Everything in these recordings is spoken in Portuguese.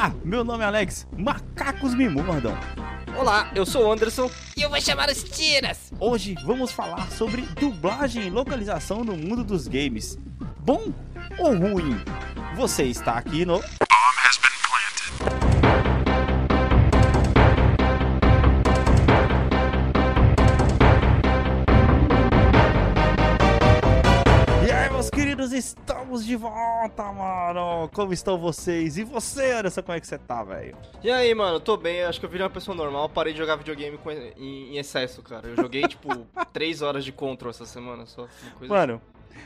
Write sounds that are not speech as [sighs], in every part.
Olá, meu nome é Alex. Macacos me mordam. Olá, eu sou o Anderson. E eu vou chamar os tiras. Hoje vamos falar sobre dublagem e localização no mundo dos games. Bom ou ruim? Você está aqui no E aí, meus queridos, estamos de volta, mano! Como estão vocês? E você, Anderson, como é que você tá, velho? E aí, mano, tô bem, acho que eu virei uma pessoa normal, parei de jogar videogame com- em, excesso, cara. Eu joguei, tipo, [laughs] 3 horas de Control essa semana só. Coisa Mano,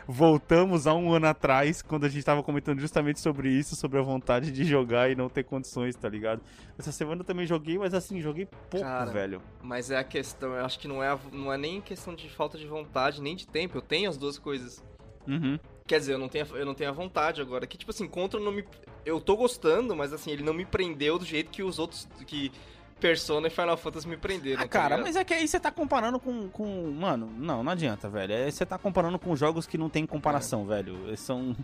voltamos a um ano atrás, quando a gente tava comentando justamente sobre isso, sobre a vontade de jogar e não ter condições, tá ligado? Essa semana eu também joguei, mas assim, joguei pouco, Cara, velho. Mas é a questão, eu acho que não é, não é nem questão de falta de vontade, nem de tempo. Eu tenho as duas coisas. Uhum. Quer dizer, eu não tenho, a- eu não tenho a vontade agora. Que, tipo assim, Control não me. Eu tô gostando, mas assim, ele não me prendeu do jeito que os outros. que Persona e Final Fantasy me prenderam. Ah, tá cara, ligado? mas é que aí você tá comparando com, com. Mano, não, não adianta, velho. É, Você tá comparando com jogos que não tem comparação, velho. Eles São.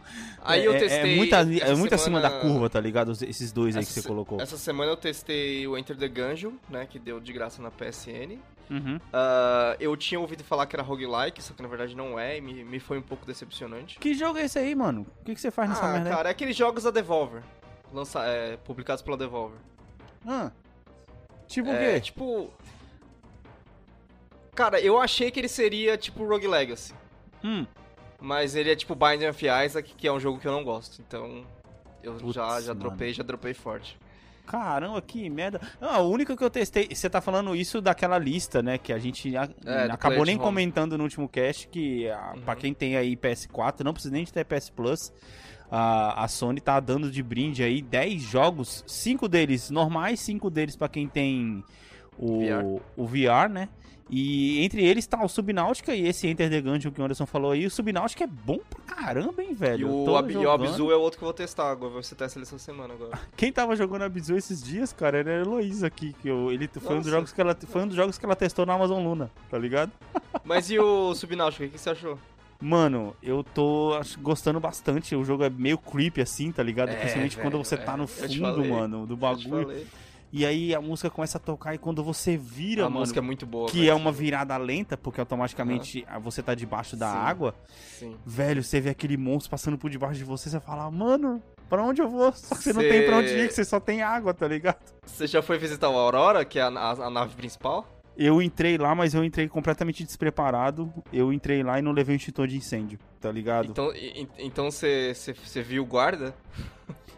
Aí é, eu é- testei. É muito, é essa muito acima da semana- curva, tá ligado? Esses dois aí que Essa você colocou. Essa semana eu testei o Enter the Gungeon, né? Que deu de graça na PSN. Uhum. Ah, eu tinha ouvido falar que era roguelike, só que na verdade não é, e me, me foi um pouco decepcionante. Que jogo é esse aí, mano? O que, que você faz nessa Ah, merda? cara, é aqueles jogos da Devolver. Lança, é, publicados pela Devolver. Ah. Tipo o É, quê? tipo. Cara, eu achei que ele seria tipo Rogue Legacy. Hum. Mas ele é tipo Binding of Isaac, que é um jogo que eu não gosto. Então. Eu Putz, já, já mano. dropei, já dropei forte. Caramba, que merda. Não, a única que eu testei. Você tá falando isso daquela lista, né? Que a gente a- É, acabou nem comentando no último cast. Que a, Uhum. pra quem tem aí PS4, não precisa nem de ter PS Plus. A, a Sony tá dando de brinde aí 10 jogos. 5 deles normais, 5 deles pra quem tem o VR. o VR, né? E entre eles tá o Subnáutica e esse Enter the Gungeon que o Anderson falou aí. O Subnáutica é bom pra caramba, hein, velho? E o, Ab- e o jogando. Abzu é outro que eu vou testar agora. Vou testar ele essa semana agora. [laughs] Quem tava jogando a Bizu esses dias, cara, era a Heloísa aqui, que eu, ele foi um, dos jogos que ela, foi um dos jogos que ela testou na Amazon Luna, tá ligado? [laughs] Mas e o Subnáutica, o que você achou? Mano, eu tô gostando bastante, o jogo é meio creepy assim, tá ligado? É, Principalmente quando velho, você é. tá no te fundo, mano, do bagulho. E aí a música começa a tocar e quando você vira, A mano, música é muito boa. que velho. é uma virada lenta, porque automaticamente ah, você tá debaixo da Sim. água, Sim. velho, você vê aquele monstro passando por debaixo de você, você fala, mano, pra onde eu vou? [laughs] Só que você não Cê- tem pra onde ir, que você só tem água, tá ligado? Você já foi visitar o Aurora, que é a, a- a nave principal? Eu entrei lá, mas eu entrei completamente despreparado. Eu entrei lá e não levei o extintor de incêndio, tá ligado? Então, então você, você, você viu o guarda?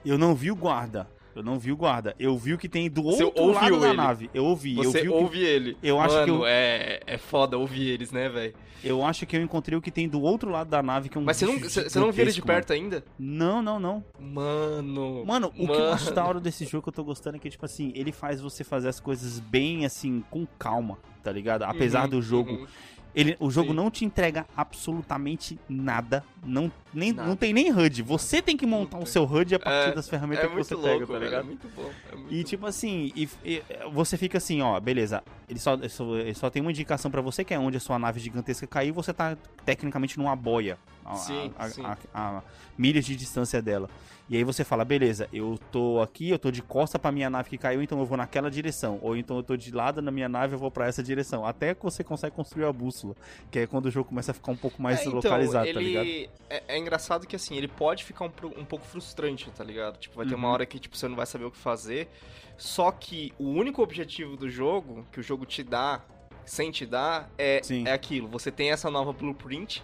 Eu não vi o guarda. Eu não vi o guarda. Eu vi o que tem do Você outro lado da ele? nave. Eu ouvi. Você eu vi o que- ouve ele. eu acho Mano, que eu- é, é foda ouvir eles, né, velho? Eu acho que eu encontrei o que tem do outro lado da nave, que é um Mas você não, você, não viu ele de perto ainda? mano. Não, não, não. Mano. Mano, o que eu Mano. acho da hora desse jogo que eu tô gostando é que, tipo assim, ele faz você fazer as coisas bem, assim, com calma, tá ligado? Apesar Uhum, do jogo uhum. Ele, o jogo Sim. não te entrega absolutamente nada. Não, nem, Nada. não tem nem HUD. Você tem que montar o seu HUD a partir É- das ferramentas É que você louco, pega, tá. É ligado? muito bom. É muito E tipo assim, e, e, você fica assim, ó, beleza. Ele só, ele só, ele só tem uma indicação pra você que é onde a sua nave gigantesca caiu, você tá tecnicamente numa boia. A, Sim, a, sim. a- milhas de distância dela. E aí você fala, beleza, eu tô aqui, eu tô de costa pra minha nave que caiu, então eu vou naquela direção. Ou então eu tô de lado na minha nave, eu vou pra essa direção. Até que você consegue construir a bússola. Que é quando o jogo começa a ficar um pouco mais É, então, localizado, ele... tá ligado? É, é engraçado que assim, ele pode ficar um, um pouco frustrante, tá ligado? Tipo, vai ter uma Uhum. hora que tipo, você não vai saber o que fazer. Só que o único objetivo do jogo, que o jogo te dá, sem te dar, é, Sim. é aquilo. Você tem essa nova blueprint,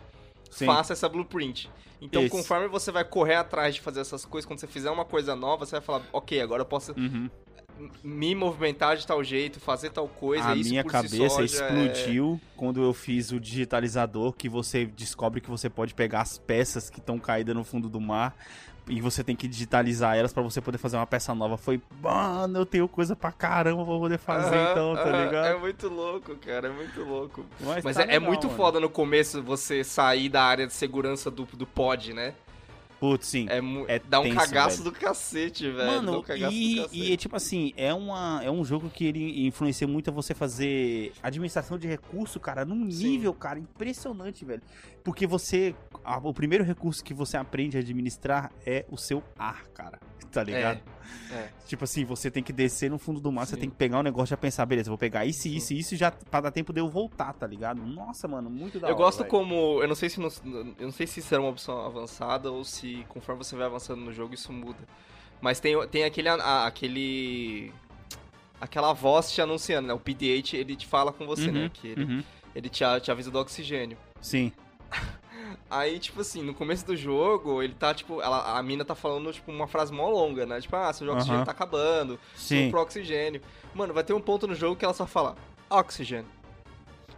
Sim. faça essa blueprint. Então, Isso. conforme você vai correr atrás de fazer essas coisas, quando você fizer uma coisa nova, você vai falar, ok, agora eu posso Uhum. me movimentar de tal jeito, fazer tal coisa. a minha si cabeça já é- explodiu quando eu fiz o digitalizador, que você descobre que você pode pegar as peças que estão caídas no fundo do mar e você tem que digitalizar elas pra você poder fazer uma peça nova. Foi, mano, eu tenho coisa pra caramba pra poder fazer Aham, então, tá aham, ligado? É muito louco, cara, é muito louco. Mas tá é, é legal, muito mano. foda no começo você sair da área de segurança do, do pod, né? Putz, sim. É, É dá um tenso, cagaço velho. do cacete, velho. Mano, um e, e, tipo assim, é, uma, é um jogo que ele influencia muito a você fazer administração de recurso, cara, num Sim. nível, cara, impressionante, velho. Porque você. a- o primeiro recurso que você aprende a administrar é o seu ar, cara. [laughs] Tá ligado? é. Tipo assim, você tem que descer no fundo do mar, você Sim. tem que pegar um negócio e já pensar, beleza, vou pegar isso, isso, isso, já pra dar tempo de eu voltar, tá ligado? Nossa, mano, muito da Eu hora, gosto velho. como. Eu não sei se eu não sei se isso era uma opção avançada ou se conforme você vai avançando no jogo isso muda. Mas tem, tem aquele. a- aquele. Aquela voz te anunciando, né? O PD8 ele te fala com você, Uhum, né? Que ele, uhum. ele te, te avisa do oxigênio. Sim. Aí, tipo assim, no começo do jogo, ele tá, tipo, ela, a mina tá falando, tipo, uma frase mó longa, né? Tipo, ah, seu oxigênio Aham. tá acabando, Sim. pro oxigênio. Mano, vai ter um ponto no jogo que ela só fala, oxigênio.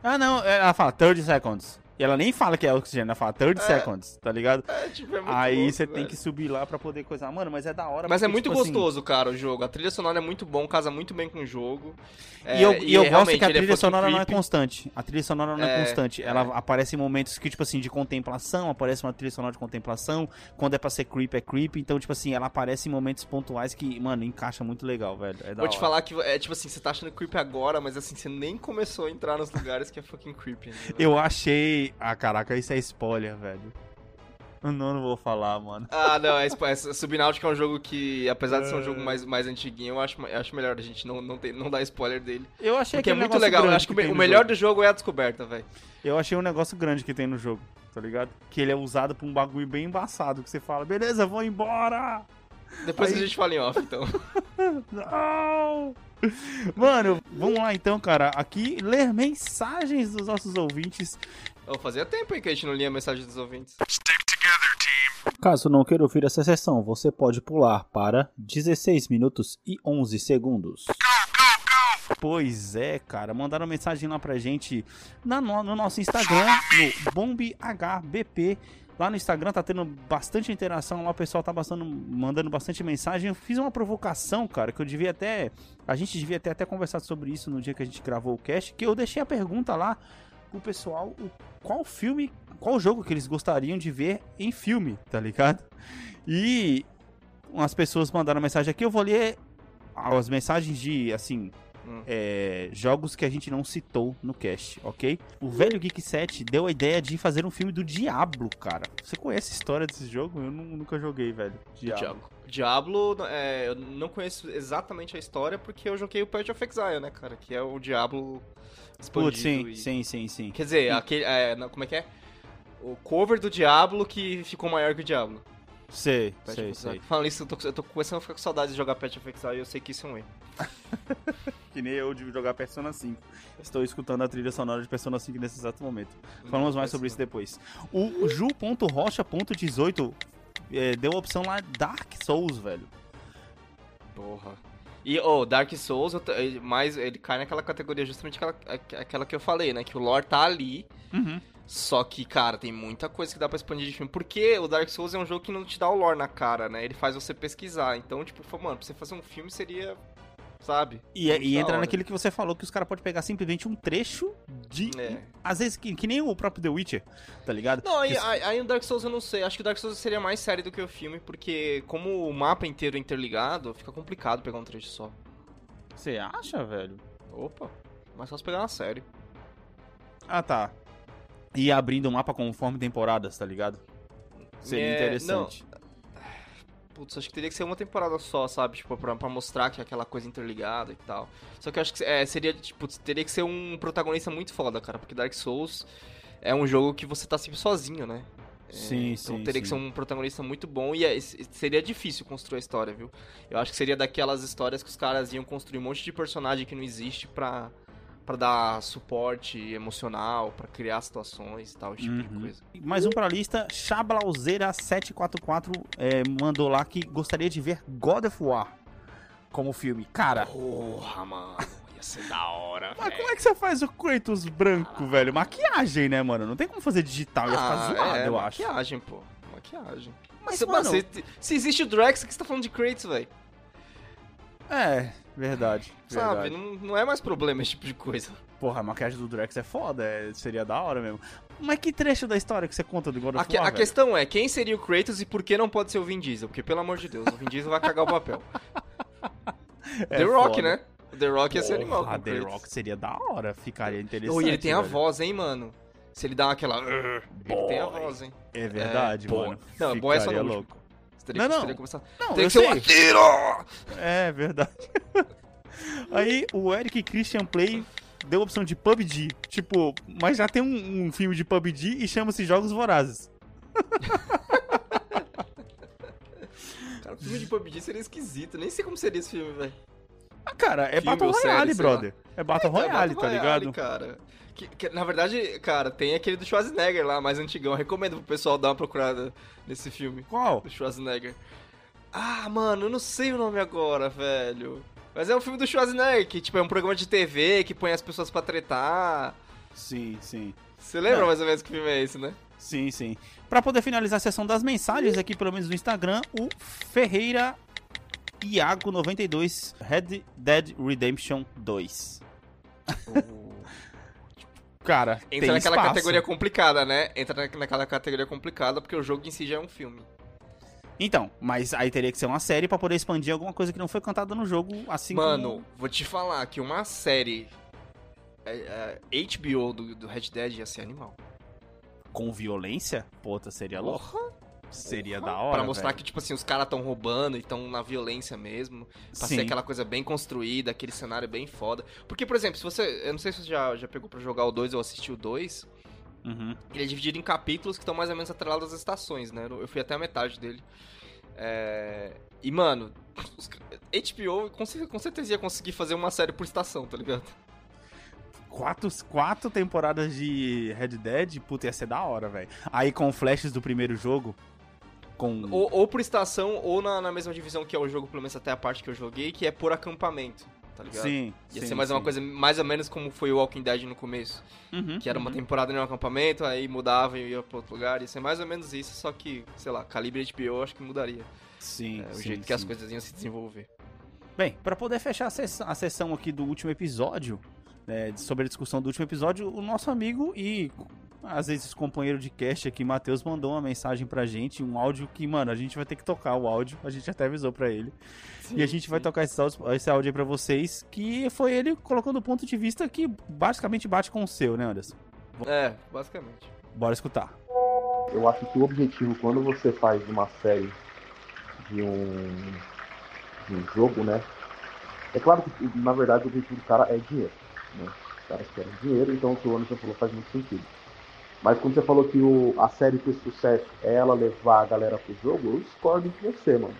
Ah, não, ela fala 30 seconds. E ela nem fala que é oxigênio, ela fala 30 É. seconds, tá ligado? É, tipo, é muito Aí você tem que subir lá pra poder coisar. Mano, mas é da hora. Mas é porque, muito tipo assim, gostoso, cara, o jogo. A trilha sonora é muito bom, casa muito bem com o jogo. É, e eu, e eu gosto que a é trilha sonora não é constante. A trilha sonora não é, É, constante. é. Ela aparece em momentos que, tipo assim, de contemplação, aparece uma trilha sonora de contemplação. Quando é pra ser creep, é creep. Então, tipo assim, ela aparece em momentos pontuais que, mano, encaixa muito legal, velho. É da Vou te hora. falar que, é tipo assim, você tá achando creepy agora, mas assim, você nem começou a entrar nos lugares que é fucking creepy. ainda, né? Eu achei. Ah, caraca, isso é spoiler, velho. Eu não, não vou falar, mano. Ah, não, é, é, Subnautica é um jogo que, apesar de ser um É. jogo mais, mais antiguinho, eu acho, eu acho melhor a gente não, não, ter, não dar spoiler dele. Eu achei Porque é aquele muito legal. Eu acho que, me- o melhor jogo. do jogo é a descoberta, velho. Eu achei um negócio grande que tem no jogo, tá ligado? Que ele é usado pra um bagulho bem embaçado. Que você fala, beleza, vou embora! Depois Aí- a gente fala em off, então. [laughs] Não! Mano, vamos lá então, cara. Aqui, ler mensagens dos nossos ouvintes. Oh, fazia tempo aí que a gente não lia a mensagem dos ouvintes. Caso não queira ouvir essa sessão, você pode pular para 16 minutos e 11 segundos. Pois é, cara. Mandaram mensagem lá pra gente na no, no nosso Instagram, no BombHBP. Lá no Instagram tá tendo bastante interação lá, o pessoal tá bastante, mandando bastante mensagem. Eu fiz uma provocação, cara, que eu devia até. A gente devia ter até conversado sobre isso no dia que a gente gravou o cast. Que eu deixei a pergunta lá pro pessoal: o- qual filme, qual jogo que eles gostariam de ver em filme, tá ligado? E umas pessoas mandaram mensagem aqui, eu vou ler as mensagens de, assim, Hum. é, jogos que a gente não citou no cast, ok? O velho Geek 7 deu a ideia de fazer um filme do Diablo, cara. Você conhece a história desse jogo? Eu nu- nunca joguei, velho. Diablo. Diablo, é, eu não conheço exatamente a história porque eu joguei o Path of Exile, né, cara? Que é o Diablo expandido. Putz, sim, e- sim, sim, sim. Quer dizer, aquele, é, não, como é que é? O cover do Diablo que ficou maior que o Diablo. Sei, Path sei, sei. Falando isso, eu tô, eu tô começando a ficar com saudade de jogar Path of Exile e eu sei que isso é um erro. [laughs] Que nem eu de jogar Persona 5. Estou escutando a trilha sonora de Persona 5 nesse exato momento. Falamos mais sobre isso depois. O Ju.rocha.18 é, deu a opção lá Dark Souls, velho. Porra. E, oh, Dark Souls, eu t- ele- mas ele cai naquela categoria justamente aquela, aqu- aquela que eu falei, né? Que o lore tá ali, Uhum. Só que, cara, tem muita coisa que dá pra expandir de filme. Porque o Dark Souls é um jogo que não te dá o lore na cara, né? Ele faz você pesquisar. Então, tipo, mano, pra você fazer um filme seria, sabe? E, é- e entra hora. naquilo que você falou, que os caras podem pegar simplesmente um trecho de. É. Às vezes, que, que nem o próprio The Witcher, tá ligado? Não, aí, aí, aí o Dark Souls eu não sei. Acho que o Dark Souls seria mais sério do que o filme, porque como o mapa inteiro é interligado, fica complicado pegar um trecho só. Você acha, velho? Opa, mas só se pegar uma série. Ah, tá. E abrindo o mapa conforme temporadas, tá ligado? Seria É, interessante. Putz, acho que teria que ser uma temporada só, sabe? Tipo, pra, pra mostrar que é aquela coisa interligada e tal. Só que eu acho que é, seria, tipo, teria que ser um protagonista muito foda, cara. Porque Dark Souls é um jogo que você tá sempre sozinho, né? É, Sim, então sim, teria que sim. ser um protagonista muito bom e é- seria difícil construir a história, viu? Eu acho que seria daquelas histórias que os caras iam construir um monte de personagem que não existe pra, pra dar suporte emocional, pra criar situações e tal, esse tipo de Uhum. coisa. Mais um pra lista, Chablauzeira744 é, mandou lá que gostaria de ver God of War como filme. Cara, Porra, mano, ia ser da hora, [laughs] mas como é que você faz o Kratos branco, velho? Maquiagem, né, mano? Não tem como fazer digital, ia ficar zoado, é, eu acho. maquiagem, pô. Maquiagem. Mas, Se- mano, se, se existe o Drax, o que você tá falando de Kratos, velho? É, verdade. Sabe? verdade. Não, não é mais problema esse tipo de coisa. Porra, a maquiagem do Drax é foda, é- seria da hora mesmo. Mas que trecho da história que você conta do God A, of que- War, a velho? questão é, quem seria o Kratos e por que não pode ser o Vin Diesel? Porque, pelo amor de Deus, o Vin Diesel vai cagar o papel. [laughs] É The Rock, foda. né? O The Rock ia ser animal Ah, The Kratos. Rock seria da hora, ficaria interessante. Oh, e ele tem a velho. voz, hein, mano? Se ele dá aquela... Ele tem a Boy. voz, hein? É verdade, É, boy. mano. Não, boy é só no louco. Teria, Não, que- não. teria. Não, Tem eu que ser um sei. tiro! É verdade. [laughs] Aí o Eric Christian Play deu a opção de PUBG. Tipo, mas já tem um, um filme de PUBG e chama-se Jogos Vorazes. [laughs] Cara, filme de PUBG seria esquisito. Nem sei como seria esse filme, velho. Ah, cara, é Filme Battle série, Royale, lá. brother. É Battle É, Royale, Battle tá Royale, ligado? cara. Que, que, na verdade, cara, tem aquele do Schwarzenegger lá, mais antigão. Eu recomendo pro pessoal dar uma procurada nesse filme. Qual? Do Schwarzenegger. Ah, mano, eu não sei o nome agora, velho. Mas é um filme do Schwarzenegger, que tipo, é um programa de TV que põe as pessoas pra tretar. Sim, sim. Você lembra É. mais ou menos que filme é esse, né? Sim, sim. Pra poder finalizar a sessão das mensagens aqui, pelo menos no Instagram, o Ferreira Iago92 Red Dead Redemption 2. [laughs] Cara, Entra tem naquela espaço. categoria complicada, né? Entra na- naquela categoria complicada porque o jogo em si já é um filme. Então, mas aí teria que ser uma série pra poder expandir alguma coisa que não foi cantada no jogo, assim Mano, como... vou te falar que uma série é, é, HBO do, do Red Dead ia ser animal. com violência, puta, seria louco. Porra, Seria da hora, Pra mostrar velho. que, tipo assim, os caras tão roubando e tão na violência mesmo. Pra Sim. ser aquela coisa bem construída, aquele cenário bem foda. Porque, por exemplo, se você. Eu não sei se você já, já pegou pra jogar o 2 ou assistiu o 2. Uhum. Ele é dividido em capítulos que estão mais ou menos atrelados às estações, né? Eu fui até a metade dele. É... E, mano, os HBO com certeza ia conseguir fazer uma série por estação, tá ligado? Quatro, quatro temporadas de Red Dead, puta, ia ser da hora, velho. Aí com flashes do primeiro jogo, com... Ou, ou por estação, ou na, na mesma divisão que é o jogo, pelo menos até a parte que eu joguei, que é por acampamento, tá ligado? Sim, Ia sim, ser mais uma sim. coisa, mais ou menos como foi o Walking Dead no começo. Uhum, Que era uma uhum. temporada em um acampamento, aí mudava e ia pra outro lugar. Ia ser mais ou menos isso, só que, sei lá, calibre HBO eu acho que mudaria. Sim, é, o sim, jeito que as coisas iam se desenvolver. Bem, pra poder fechar a sessão, a sessão aqui do último episódio, né, sobre a discussão do último episódio, o nosso amigo e às vezes companheiro de cast aqui, Matheus, mandou uma mensagem pra gente, um áudio que, mano, a gente vai ter que tocar o áudio, a gente até avisou pra ele. e a gente vai tocar esse áudio, esse áudio aí pra vocês, que foi ele colocando o ponto de vista que basicamente bate com o seu, né, Anderson? É, basicamente. Bora escutar. Eu acho que o objetivo, quando você faz uma série de um, de um jogo, né? É claro que, na verdade, o objetivo do cara é dinheiro. Né? Os caras querem dinheiro, então o que o Anderson falou faz muito sentido. Mas quando você falou que o, a série ter sucesso é ela levar a galera pro jogo, eu discordo com você, mano.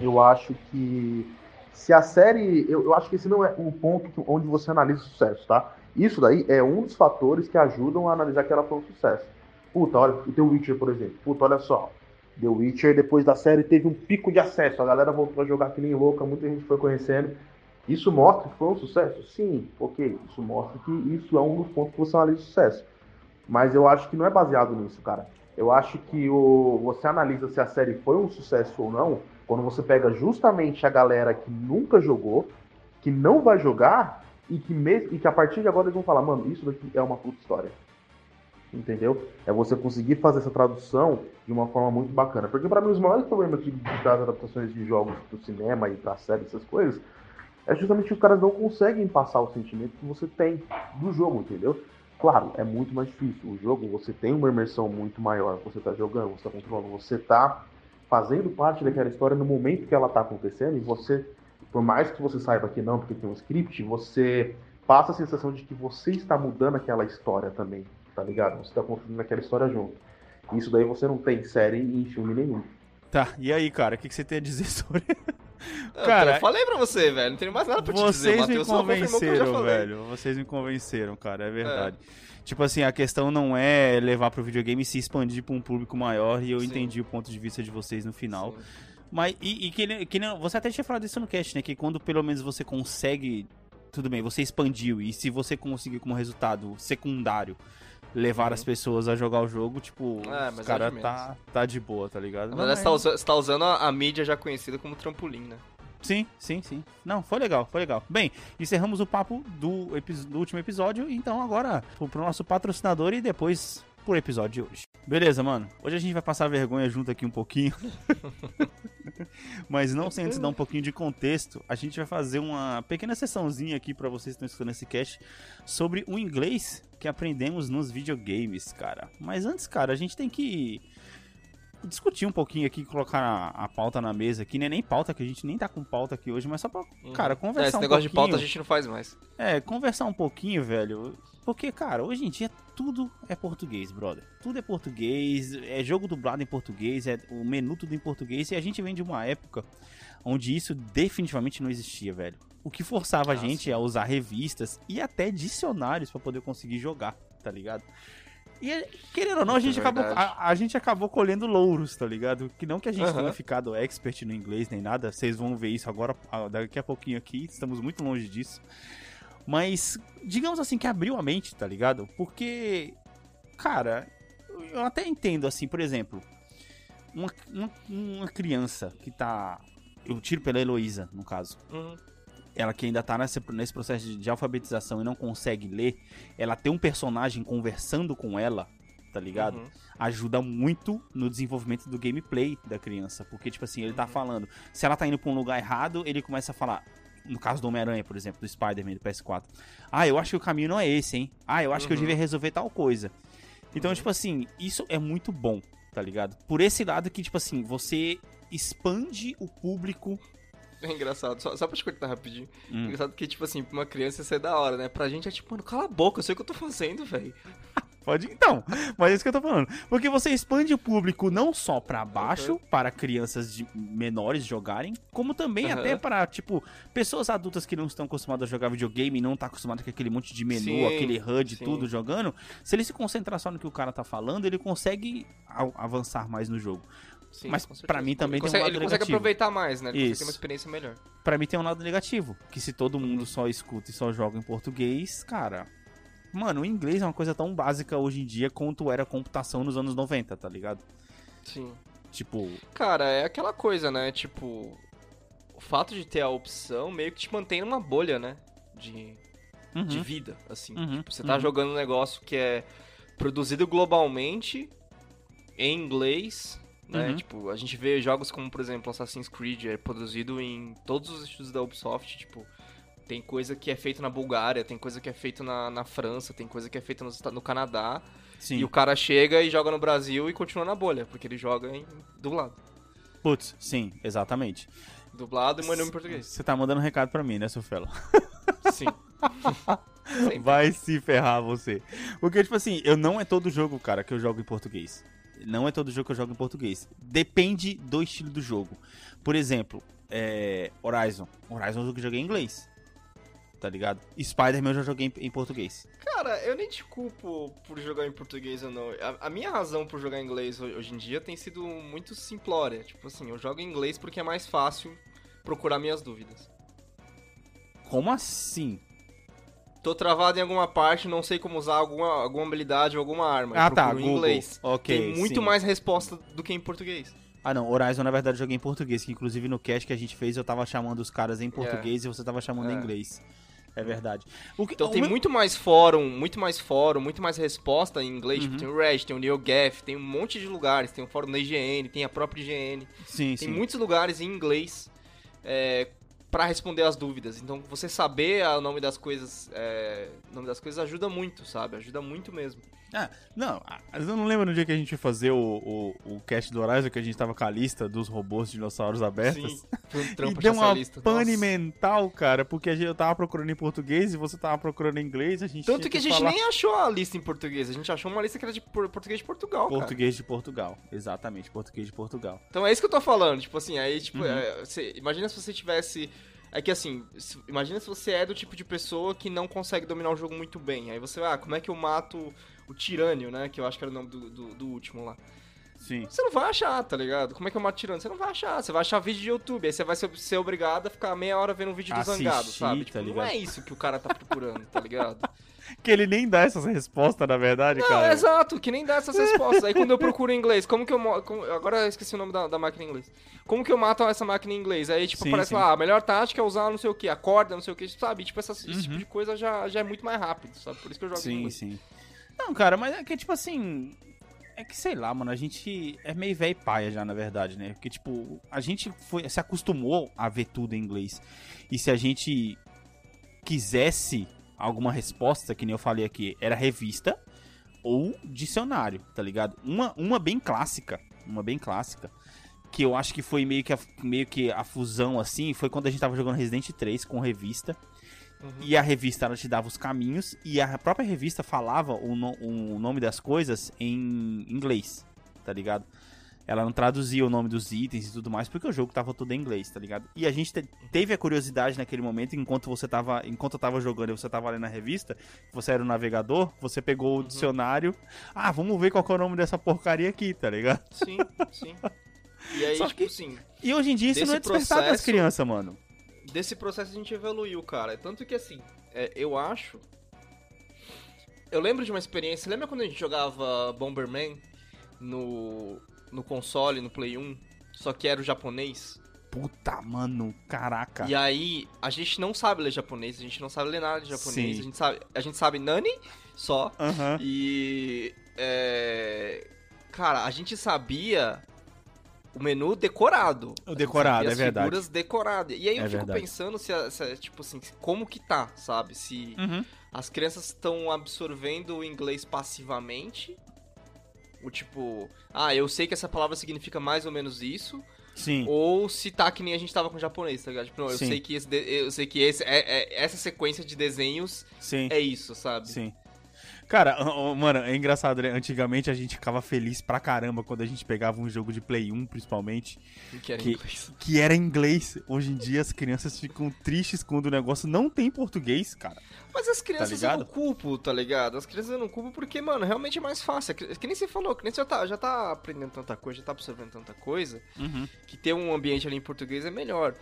Eu acho que se a série. Eu, eu acho que esse não é o ponto onde você analisa o sucesso, tá? Isso daí é um dos fatores que ajudam a analisar que ela foi um sucesso. Puta, olha, o The Witcher, por exemplo. Puta, olha só. The Witcher, depois da série, teve um pico de acesso. A galera voltou a jogar que nem louca, muita gente foi conhecendo. Isso mostra que foi um sucesso? Sim, ok. Isso mostra que isso é um dos pontos que você analisa o sucesso. Mas eu acho que não é baseado nisso, cara. Eu acho que o, você analisa se a série foi um sucesso ou não quando você pega justamente a galera que nunca jogou, que não vai jogar e que, mesmo, e que a partir de agora eles vão falar, mano, isso daqui é uma puta história. Entendeu? É você conseguir fazer essa tradução de uma forma muito bacana. porque para mim os maiores problemas de, das adaptações de jogos do cinema e da série, essas coisas, é justamente que os caras não conseguem passar o sentimento que você tem do jogo, entendeu? Claro, é muito mais difícil. O jogo, você tem uma imersão muito maior. Você tá jogando, você tá controlando, você tá fazendo parte daquela história no momento que ela tá acontecendo e você, por mais que você saiba que não, porque tem um script, você passa a sensação de que você está mudando aquela história também, tá ligado? Você tá construindo aquela história junto. Isso daí você não tem em série em filme nenhum. Tá, e aí, cara, o que, que você tem a dizer [laughs] sobre. Eu- Cara, eu falei pra você, velho. Não tenho mais nada pra te dizer. Vocês me convenceram, velho. Vocês me convenceram, cara, é verdade. Tipo assim, a questão não é levar pro videogame e se expandir pra um público maior, e eu Sim. entendi o ponto de vista de vocês no final. Sim. Mas, e, e que, que você até tinha falado isso no cast, né? Que quando pelo menos você consegue. Tudo bem, você expandiu, e se você conseguir como resultado secundário levar Uhum. as pessoas a jogar o jogo, tipo, É, os mas cara é tá, tá de boa, tá ligado? Verdade, você é- tá, usa- você tá usando a, a mídia já conhecida como trampolim, né? Sim, sim, sim. Não, foi legal, foi legal. Bem, encerramos o papo do, do último episódio, então agora pro, pro nosso patrocinador e depois pro episódio de hoje. Beleza, mano. Hoje a gente vai passar vergonha junto aqui um pouquinho. [laughs] Mas não sem antes dar um pouquinho de contexto, a gente vai fazer uma pequena sessãozinha aqui pra vocês que estão escutando esse cast sobre o inglês que aprendemos nos videogames, cara. Mas antes, cara, a gente tem que discutir um pouquinho aqui, colocar a, a pauta na mesa aqui, né? Nem pauta, que a gente nem tá com pauta aqui hoje, mas só pra, cara, É, conversar esse um negócio de pauta a gente não faz mais. É, conversar um pouquinho, velho. Porque, cara, hoje em dia tudo é português, brother. Tudo é português, é jogo dublado em português, é o menu tudo em português. E a gente vem de uma época onde isso definitivamente não existia, velho. O que forçava a Ah, gente a usar revistas e até dicionários pra poder conseguir jogar, tá ligado? E, querendo ou não, a Isso é gente, acabou, a, a gente acabou colhendo louros, tá ligado? Que não que a gente Aham. tenha ficado expert no inglês nem nada, vocês vão ver isso agora, ah, daqui a pouquinho aqui, estamos muito longe disso. Mas, digamos assim, que abriu a mente, tá ligado? Porque, cara, eu até entendo, assim, por exemplo, uma, uma, uma criança que tá. Eu tiro pela Heloísa, no caso. Uhum. Ela que ainda tá nesse, nesse processo de, de alfabetização e não consegue ler, ela ter um personagem conversando com ela, tá ligado? Uhum. ajuda muito no desenvolvimento do gameplay da criança. Porque, tipo assim, ele tá Uhum. falando. Se ela tá indo pra um lugar errado, ele começa a falar. No caso do Homem-Aranha, por exemplo, do Spider-Man do PS4. Ah, eu acho que o caminho não é esse, hein? Ah, eu acho que eu Uhum. devia resolver tal coisa. Então, Uhum. tipo assim, isso é muito bom, tá ligado? Por esse lado que, tipo assim, você expande o público. É engraçado, só, só pra te cortar rapidinho. Hum. Engraçado que, tipo assim, pra uma criança isso é da hora, né? Pra gente é tipo, mano, cala a boca, eu sei o que eu tô fazendo, velho. Pode. Então, mas é isso que eu tô falando. Porque você expande o público não só pra baixo, Uhum. para crianças de menores jogarem, como também Uhum. até para, tipo, pessoas adultas que não estão acostumadas a jogar videogame e não tá acostumado com aquele monte de menu, Sim, aquele HUD, sim. tudo jogando. Se ele se concentrar só no que o cara tá falando, ele consegue avançar mais no jogo. Sim, Mas pra mim também ele tem um consegue, lado Ele consegue negativo. aproveitar mais, né? Ele consegue Isso. ter uma experiência melhor. Pra mim tem um lado negativo, que se todo Uhum. mundo só escuta e só joga em português, cara. Mano, o inglês é uma coisa tão básica hoje em dia quanto era computação nos anos 90, tá ligado? Sim. Tipo, Cara, é aquela coisa, né? Tipo, o fato de ter a opção meio que te mantém numa bolha, né? De, uhum, de vida, assim. uhum, Tipo, você tá uhum. jogando um negócio que é produzido globalmente, em inglês, né? Uhum. Tipo, a gente vê jogos como, por exemplo, Assassin's Creed, é produzido em todos os estúdios da Ubisoft, tipo... Tem coisa que é feita na Bulgária, tem coisa que é feita na, na França, tem coisa que é feita Esta- no Canadá. Sim. E o cara chega e joga no Brasil e continua na bolha, porque ele joga em dublado. Putz, sim, exatamente. Dublado e mandando em português. Você tá mandando um recado pra mim, né, Sufelo? Sim. Sempre. [laughs] Vai se ferrar você. Porque, tipo assim, eu não é todo jogo, cara, que eu jogo em português. Não é todo jogo que eu jogo em português. Depende do estilo do jogo. Por exemplo, é, Horizon. Horizon é um jogo que eu joguei em inglês. Tá ligado? Spider-Man eu já joguei em, em português. Cara, eu nem te culpo por jogar em português ou não. A, a minha razão por jogar em inglês ho- hoje em dia tem sido muito simplória. Tipo assim, eu jogo em inglês porque é mais fácil procurar minhas dúvidas. Como assim? Tô travado em alguma parte, não sei como usar alguma, alguma habilidade ou alguma arma. Ah, tá, em inglês. Ok, tem muito sim. mais resposta do que em português. Ah, não. Horizon, na verdade, eu joguei em português. Que inclusive no cast que a gente fez, eu tava chamando os caras em português e você tava chamando em É. inglês. É verdade. O que, Então tem meu- muito mais fórum, muito mais fórum, muito mais resposta em inglês. Uhum. Tipo, tem o Reddit, tem o NeoGaf, tem um monte de lugares. Tem o fórum da IGN, tem a própria IGN. Sim, Tem sim. muitos lugares em inglês é, para responder as dúvidas. Então você saber o nome das coisas, é, o nome das coisas ajuda muito, sabe? Ajuda muito mesmo. Não, ah, eu não lembro no dia que a gente ia fazer o, o, o cast do Horizon, que a gente tava com a lista dos robôs dinossauros abertas. Sim, foi um [laughs] E trampo deu achar uma lista. pane Nossa. mental, cara, porque a gente, eu tava procurando em português e você tava procurando em inglês, a gente Tanto tinha que a gente falar nem achou a lista em português, a gente achou uma lista que era de por- português de Portugal, cara. português de Portugal. Exatamente, português de Portugal. Então é isso que eu tô falando, tipo assim, aí, tipo, Uhum. é, você- imagina se você tivesse. É que assim, imagina se você é do tipo de pessoa que não consegue dominar o jogo muito bem. Aí você, ah, como é que eu mato o Tirânio, né? Que eu acho que era o nome do, do, do último lá. Sim. Você não vai achar, tá ligado? Como é que eu mato tirano? Você não vai achar. Você vai achar vídeo de YouTube. Aí você vai ser, ser obrigado a ficar meia hora vendo um vídeo do Assistir, Zangado, sabe? tá Tipo, não ligado? é isso que o cara tá [laughs] procurando, tá ligado? Que ele nem dá essas respostas, na verdade, Não, cara. exato, que nem dá essas respostas. Aí quando eu procuro em inglês, como que eu. mo- como- agora eu esqueci o nome da, da máquina em inglês. Como que eu mato essa máquina em inglês? Aí, tipo, Sim, aparece sim. lá, a melhor tática é usar não sei o que, a corda, não sei o que, sabe? Tipo, essas- esse tipo Uhum. de coisa já, já é muito mais rápido, sabe? Por isso que eu jogo em Sim, inglês. sim. Não, cara, mas é que, tipo assim. É que sei lá, mano, a gente é meio velho paia já, na verdade, né? Porque, tipo, a gente foi, se acostumou a ver tudo em inglês. E se a gente quisesse alguma resposta, que nem eu falei aqui, era revista ou dicionário, tá ligado? Uma, uma bem clássica, uma bem clássica, que eu acho que foi meio que a, meio que a fusão, assim, foi quando a gente tava jogando Resident 3 com revista. E a revista ela te dava os caminhos e a própria revista falava o, no- o nome das coisas em inglês, tá ligado? Ela não traduzia o nome dos itens e tudo mais, porque o jogo tava tudo em inglês, tá ligado? E a gente te- teve a curiosidade naquele momento, enquanto você tava, enquanto eu tava jogando e você tava lendo a revista, você era o navegador, você pegou o dicionário, ah, vamos ver qual que é o nome dessa porcaria aqui, tá ligado? Sim, sim. E aí, Só tipo que- assim, E hoje em dia isso não é despertado das processo- crianças, mano. Desse processo a gente evoluiu, cara. Tanto que assim, é, eu acho. Eu lembro de uma experiência. Lembra quando a gente jogava Bomberman no, no console, no Play 1? Só que era o japonês? Puta, mano, caraca. E aí, a gente não sabe ler japonês, a gente não sabe ler nada de japonês. Sim. A gente, sabe, a gente sabe Nani só. Aham. E. É, cara, a gente sabia o menu decorado. O decorado, é as verdade. figuras decoradas. E aí eu É fico verdade. pensando se, se tipo assim, como que tá, sabe? Se Uhum. as crianças estão absorvendo o inglês passivamente. O tipo, ah, eu sei que essa palavra significa mais ou menos isso. Sim. Ou se tá que nem a gente tava com o japonês, tá ligado? Tipo, não, eu Sim. sei que, esse de- eu sei que esse, é, é- essa sequência de desenhos Sim. é isso, sabe? Sim. Cara, mano, é engraçado, né? Antigamente a gente ficava feliz pra caramba quando a gente pegava um jogo de Play 1, principalmente, Que era Que- inglês. que era inglês. Hoje em dia as crianças ficam tristes quando o negócio não tem português, cara. Mas as crianças eu ligado? não culpo, tá ligado? As crianças eu não culpo porque, mano, realmente é mais fácil. É Que, que nem você falou, que nem você já tá, já tá aprendendo tanta coisa, já tá absorvendo tanta coisa, que ter um ambiente ali em português é melhor.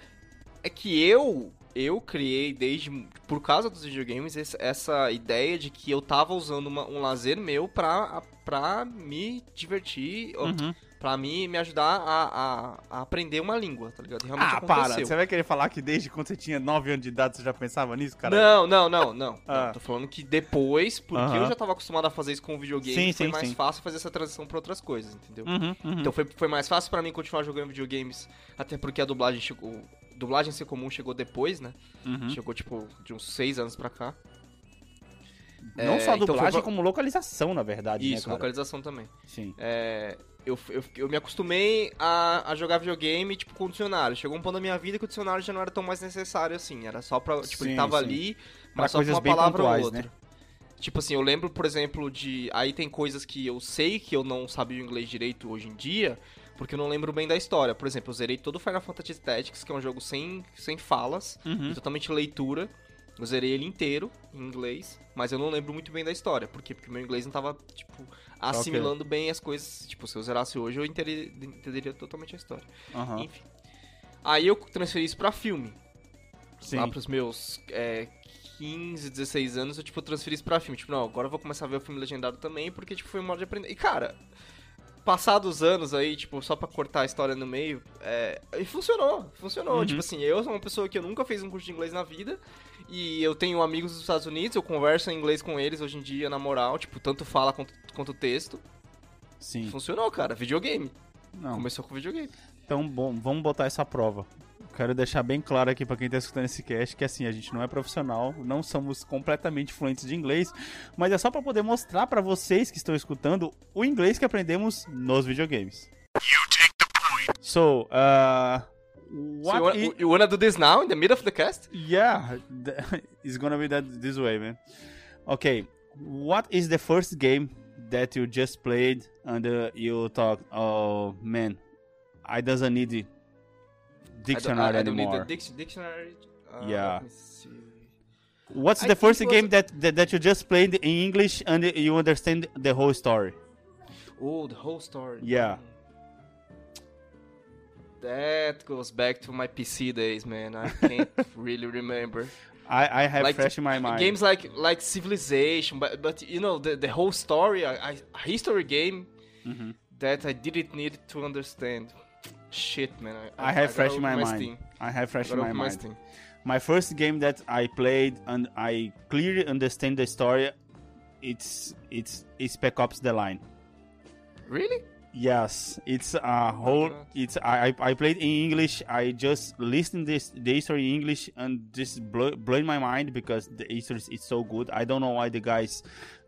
É que eu, eu criei desde, por causa dos videogames, essa ideia de que eu tava usando uma- um lazer meu pra, pra me divertir, Uhum. pra mim me ajudar a, a, a aprender uma língua, tá ligado? Realmente Ah, para. aconteceu. Você vai querer falar que desde quando você tinha 9 anos de idade você já pensava nisso, cara? Não, não, não, não. [laughs] Ah. Não, Tô falando que depois, porque Aham. eu já tava acostumado a fazer isso com o videogame, Sim, foi sim, mais sim. fácil fazer essa transição pra outras coisas, entendeu? Uhum, uhum. Então foi, foi mais fácil pra mim continuar jogando videogames, até porque a dublagem chegou. Dublagem ser comum chegou depois, né? Uhum. Chegou tipo de uns seis anos pra cá. Não É, só então foi dublagem, pra- como localização, na verdade, Isso, né, localização também. Sim. É, eu, eu, eu me acostumei a, a jogar videogame, tipo, com dicionário. Chegou um ponto da minha vida que o dicionário já não era tão mais necessário assim. Era só pra. Tipo, Sim, ele tava sim. ali, Pra mas só com coisas uma palavra ou pontuais, outra. né? Tipo assim, eu lembro, por exemplo, de. Aí tem coisas que eu sei que eu não sabia o inglês direito hoje em dia, porque eu não lembro bem da história. Por exemplo, eu zerei todo o Final Fantasy Tactics, que é um jogo sem, sem falas, Uhum. totalmente leitura. Eu zerei ele inteiro em inglês, mas eu não lembro muito bem da história. Por quê? Porque meu inglês não tava, tipo, assimilando bem as coisas. Tipo, se eu zerasse hoje, eu entenderia totalmente a história. Aham. Enfim. Aí eu transferi isso pra filme. Sim. Lá pros meus é, 15, 16 anos, eu, tipo, transferi isso pra filme. Tipo, não, agora eu vou começar a ver o filme legendado também, porque, tipo, foi um modo de aprender. E, cara, passados os anos aí, tipo, só pra cortar a história no meio, é, e funcionou, funcionou. Uhum. Tipo assim, eu sou uma pessoa que eu nunca fiz um curso de inglês na vida, e eu tenho amigos dos Estados Unidos, eu converso em inglês com eles hoje em dia, na moral, tipo, tanto fala quanto, quanto texto. Sim. Funcionou, cara, videogame. Não. Começou com videogame. Então, bom, vamos botar essa prova. Quero deixar bem claro aqui pra quem tá escutando esse cast que assim, a gente não é profissional, não somos completamente fluentes de inglês, mas é só pra poder mostrar pra vocês que estão escutando o inglês que aprendemos nos videogames. So, uh, So what you, wanna, you wanna do this now, in the middle of the cast? Yeah, [laughs] it's gonna be that this way, man. Okay, what is the first game that you just played and uh, you thought, oh man, I doesn't need the I don't- dictionary I, don't need anymore. the dic- dictionary. Uh, Yeah. let me see. What's I the first was- game that, that that you just played in English and you understand the whole story? Oh, the whole story. Yeah. That goes back to my PC days, man. I can't [laughs] really remember. I, I have Like, fresh in my mind. Games like like Civilization, but but you know the the whole story, a, a history game Mhm. that I didn't need to understand. Shit, man. I, I have gotta fresh in my mind. I have fresh in my mind. My first game that I played and I clearly understand the story. It's it's it's Spec Ops: The Line. Really? Yes, it's a whole. It's I I I played in English. I just listened this the history in English and this blow, blowing my mind because the history is is so good. I don't know why the guys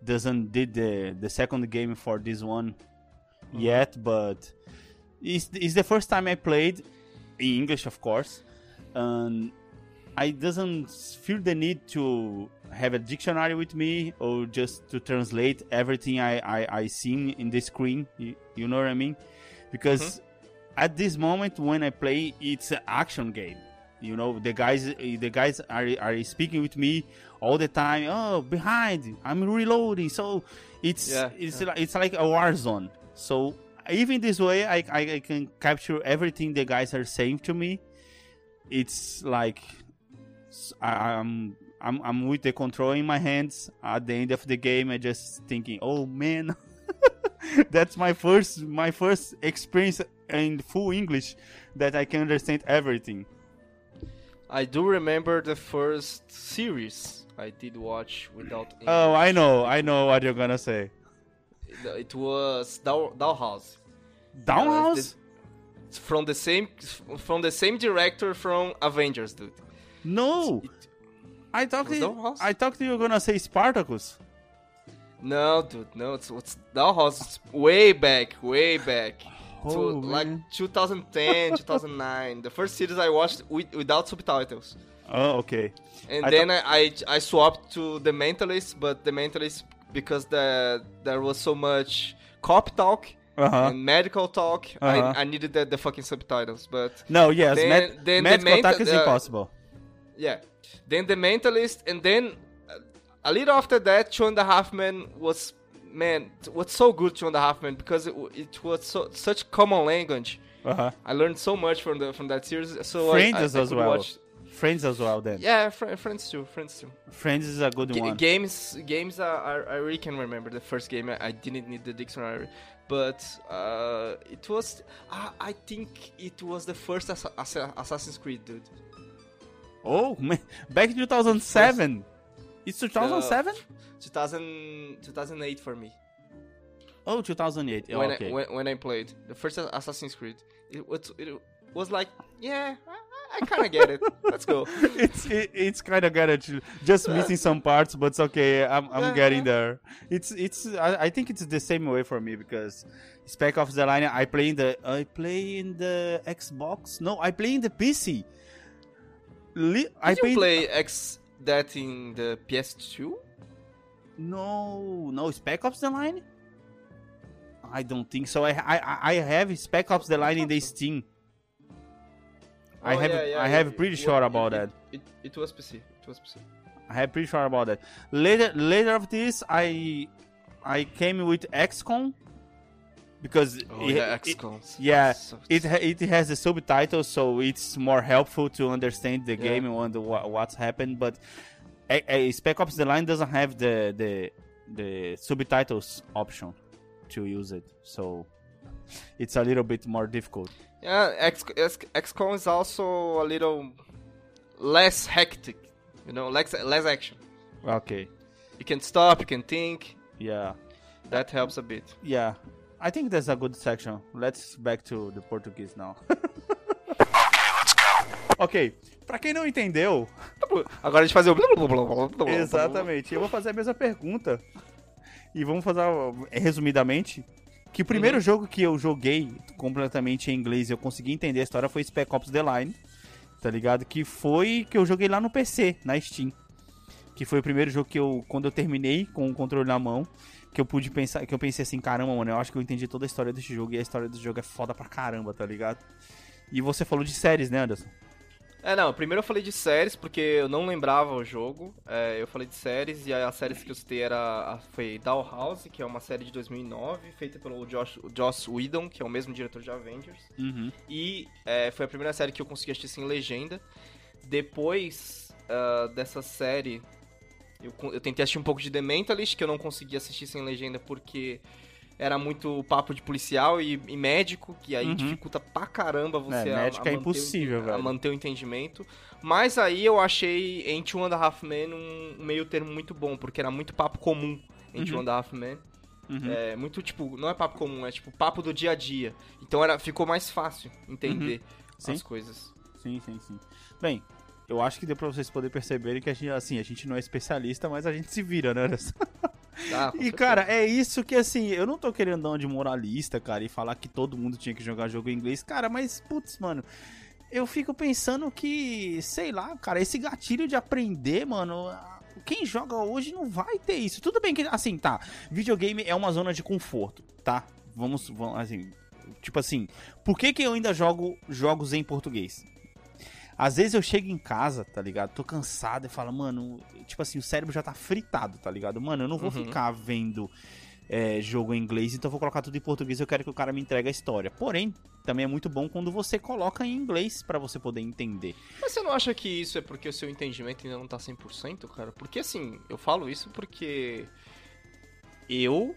doesn't did the the second game for this one uh-huh. yet, but it's it's the first time I played in English, of course, and I doesn't feel the need to have a dictionary with me or just to translate everything I I, I seen in the screen. You, you know what I mean? Because mm-hmm. at this moment when I play, it's an action game. You know, the guys the guys are are speaking with me all the time. Oh, behind! I'm reloading. So it's Yeah, it's like, it's like a war zone. So even this way, I, I I can capture everything the guys are saying to me. It's like s- I, am I'm I'm with the control in my hands. At the end of the game, I just thinking, oh man, [laughs] that's my first my first experience in full English that I can understand everything. I do remember the first series I did watch without. Oh, I know, I know what you're gonna say. It was Dow Dollhouse. Downhouse? It's from the same from the same director from Avengers, dude. No, I thought you, Downhouse? I thought you were gonna say Spartacus. No, dude, no. It's what's Dollhouse. It's way back, way back. [sighs] to Oh, like 2010, [laughs] 2009. The first series I watched with, without subtitles. Oh, okay. And I then I, I I swapped to the Mentalist, but the Mentalist because the there was so much cop talk Uh huh. and medical talk, Uh-huh. I, I needed the, the fucking subtitles. But No, yes, Then- med- then the medical talk is uh, impossible. yeah, then the Mentalist, and then uh, a little after that, Two and a Half Men was man, was so good. Two and a Half Men because it, it was so, such common language. Uh huh. I learned so much from the from that series. So Friends I, I, as I well. watch. Friends as well. Then Yeah, fr- friends too. Friends too. Friends is a good Ga- one. games, games. Are, are, I really can remember the first game. I, I didn't need the dictionary, but uh, it was. I, I think it was the first Assa- Assa- Assassin's Creed, dude. Oh man, back in 2007. It's 2007. 2000, 2008 for me. Oh, 2008. Oh, when, okay. I, when when I played the first Assassin's Creed, it was it was like yeah, I, kind of get it. Let's go. [laughs] it's it, it's kind of good. actually. Just missing some parts, but it's okay. I'm I'm Yeah, getting yeah. there. It's it's I, I think it's the same way for me because Spec Ops: The Line. I play in the I play in the Xbox. No, I play in the PC. Li- I in- play X that in the PS2? No, no Spec Ops: The Line. I don't think so. I I I have Spec Ops: The Line in the Steam. I Oh, have yeah, yeah, I have pretty sure about that. It, it, was PC. It was PC. I have pretty sure about that. Later, later of this, I I came with XCOM because Oh it- yeah, it- XCOM. yeah, So- it it has the subtitles, so it's more helpful to understand the Yeah. game and the, wha- what's happened. But a, a Spec Ops: The Line doesn't have the the the subtitles option to use it, so it's a little bit more difficult. Yeah, X, X, XCOM is also a little less hectic. You know, less less action. Okay, You can stop. You can think. yeah. That helps a bit. Yeah, I think that's a good section. Let's back to the Portuguese now. [laughs] ok, pra quem não entendeu, [laughs] Agora a gente fazer o. exatamente, eu vou fazer a mesma pergunta. E vamos fazer resumidamente. Que o primeiro Uhum. jogo que eu joguei completamente em inglês e eu consegui entender a história foi Spec Ops The Line. Tá ligado? Que foi que eu joguei lá no PC, na Steam. Que foi o primeiro jogo que eu, quando eu terminei com o controle na mão, que eu pude pensar, que eu pensei assim, caramba, mano, eu acho que eu entendi toda a história desse jogo e a história desse jogo é foda pra caramba, tá ligado? E você falou de séries, né, Anderson? É, não, primeiro eu falei de séries, porque eu não lembrava o jogo. É, eu falei de séries, e as séries que eu citei era, a- foi Dollhouse, que é uma série de 2009, feita pelo Josh, Joss Whedon, que é o mesmo diretor de Avengers. Uhum. E é, foi a primeira série que eu consegui assistir sem legenda. Depois, ah, dessa série. Eu, eu tentei assistir um pouco de The Mentalist, que eu não consegui assistir sem legenda porque era muito papo de policial e, e médico, que aí Uhum. dificulta pra caramba você É, a- médico a é manter o impossível, velho. A manter o entendimento. Mas aí eu achei em Two and a Half Men um, meio termo muito bom, porque era muito papo comum em Uhum. and a Half Men. Uhum. É muito, tipo, não é papo comum, é tipo papo do dia a dia. Então era, ficou mais fácil entender Sim. as coisas. Sim, sim, sim. Bem, eu acho que deu pra vocês poderem perceberem que a gente, assim, a gente não é especialista, mas a gente se vira, né? [laughs] Ah, E, cara, é isso que, assim, eu não tô querendo dar uma de moralista, cara, e falar que todo mundo tinha que jogar jogo em inglês. Cara, mas, putz, mano, eu fico pensando que, sei lá, cara, esse gatilho de aprender, mano, quem joga hoje não vai ter isso. Tudo bem que, assim, tá, videogame é uma zona de conforto, tá? Vamos, vamos assim, tipo assim, por que que eu ainda jogo jogos em português? Às vezes eu chego em casa, tá ligado? Tô cansado e falo, mano, tipo assim, o cérebro já tá fritado, tá ligado? Mano, eu não vou Uhum. ficar vendo é, jogo em inglês, então eu vou colocar tudo em português. Eu quero que o cara me entregue a história. Porém, também é muito bom quando você coloca em inglês pra você poder entender. Mas você não acha que isso é porque o seu entendimento ainda não tá 100%, cara? Porque assim, eu falo isso porque eu,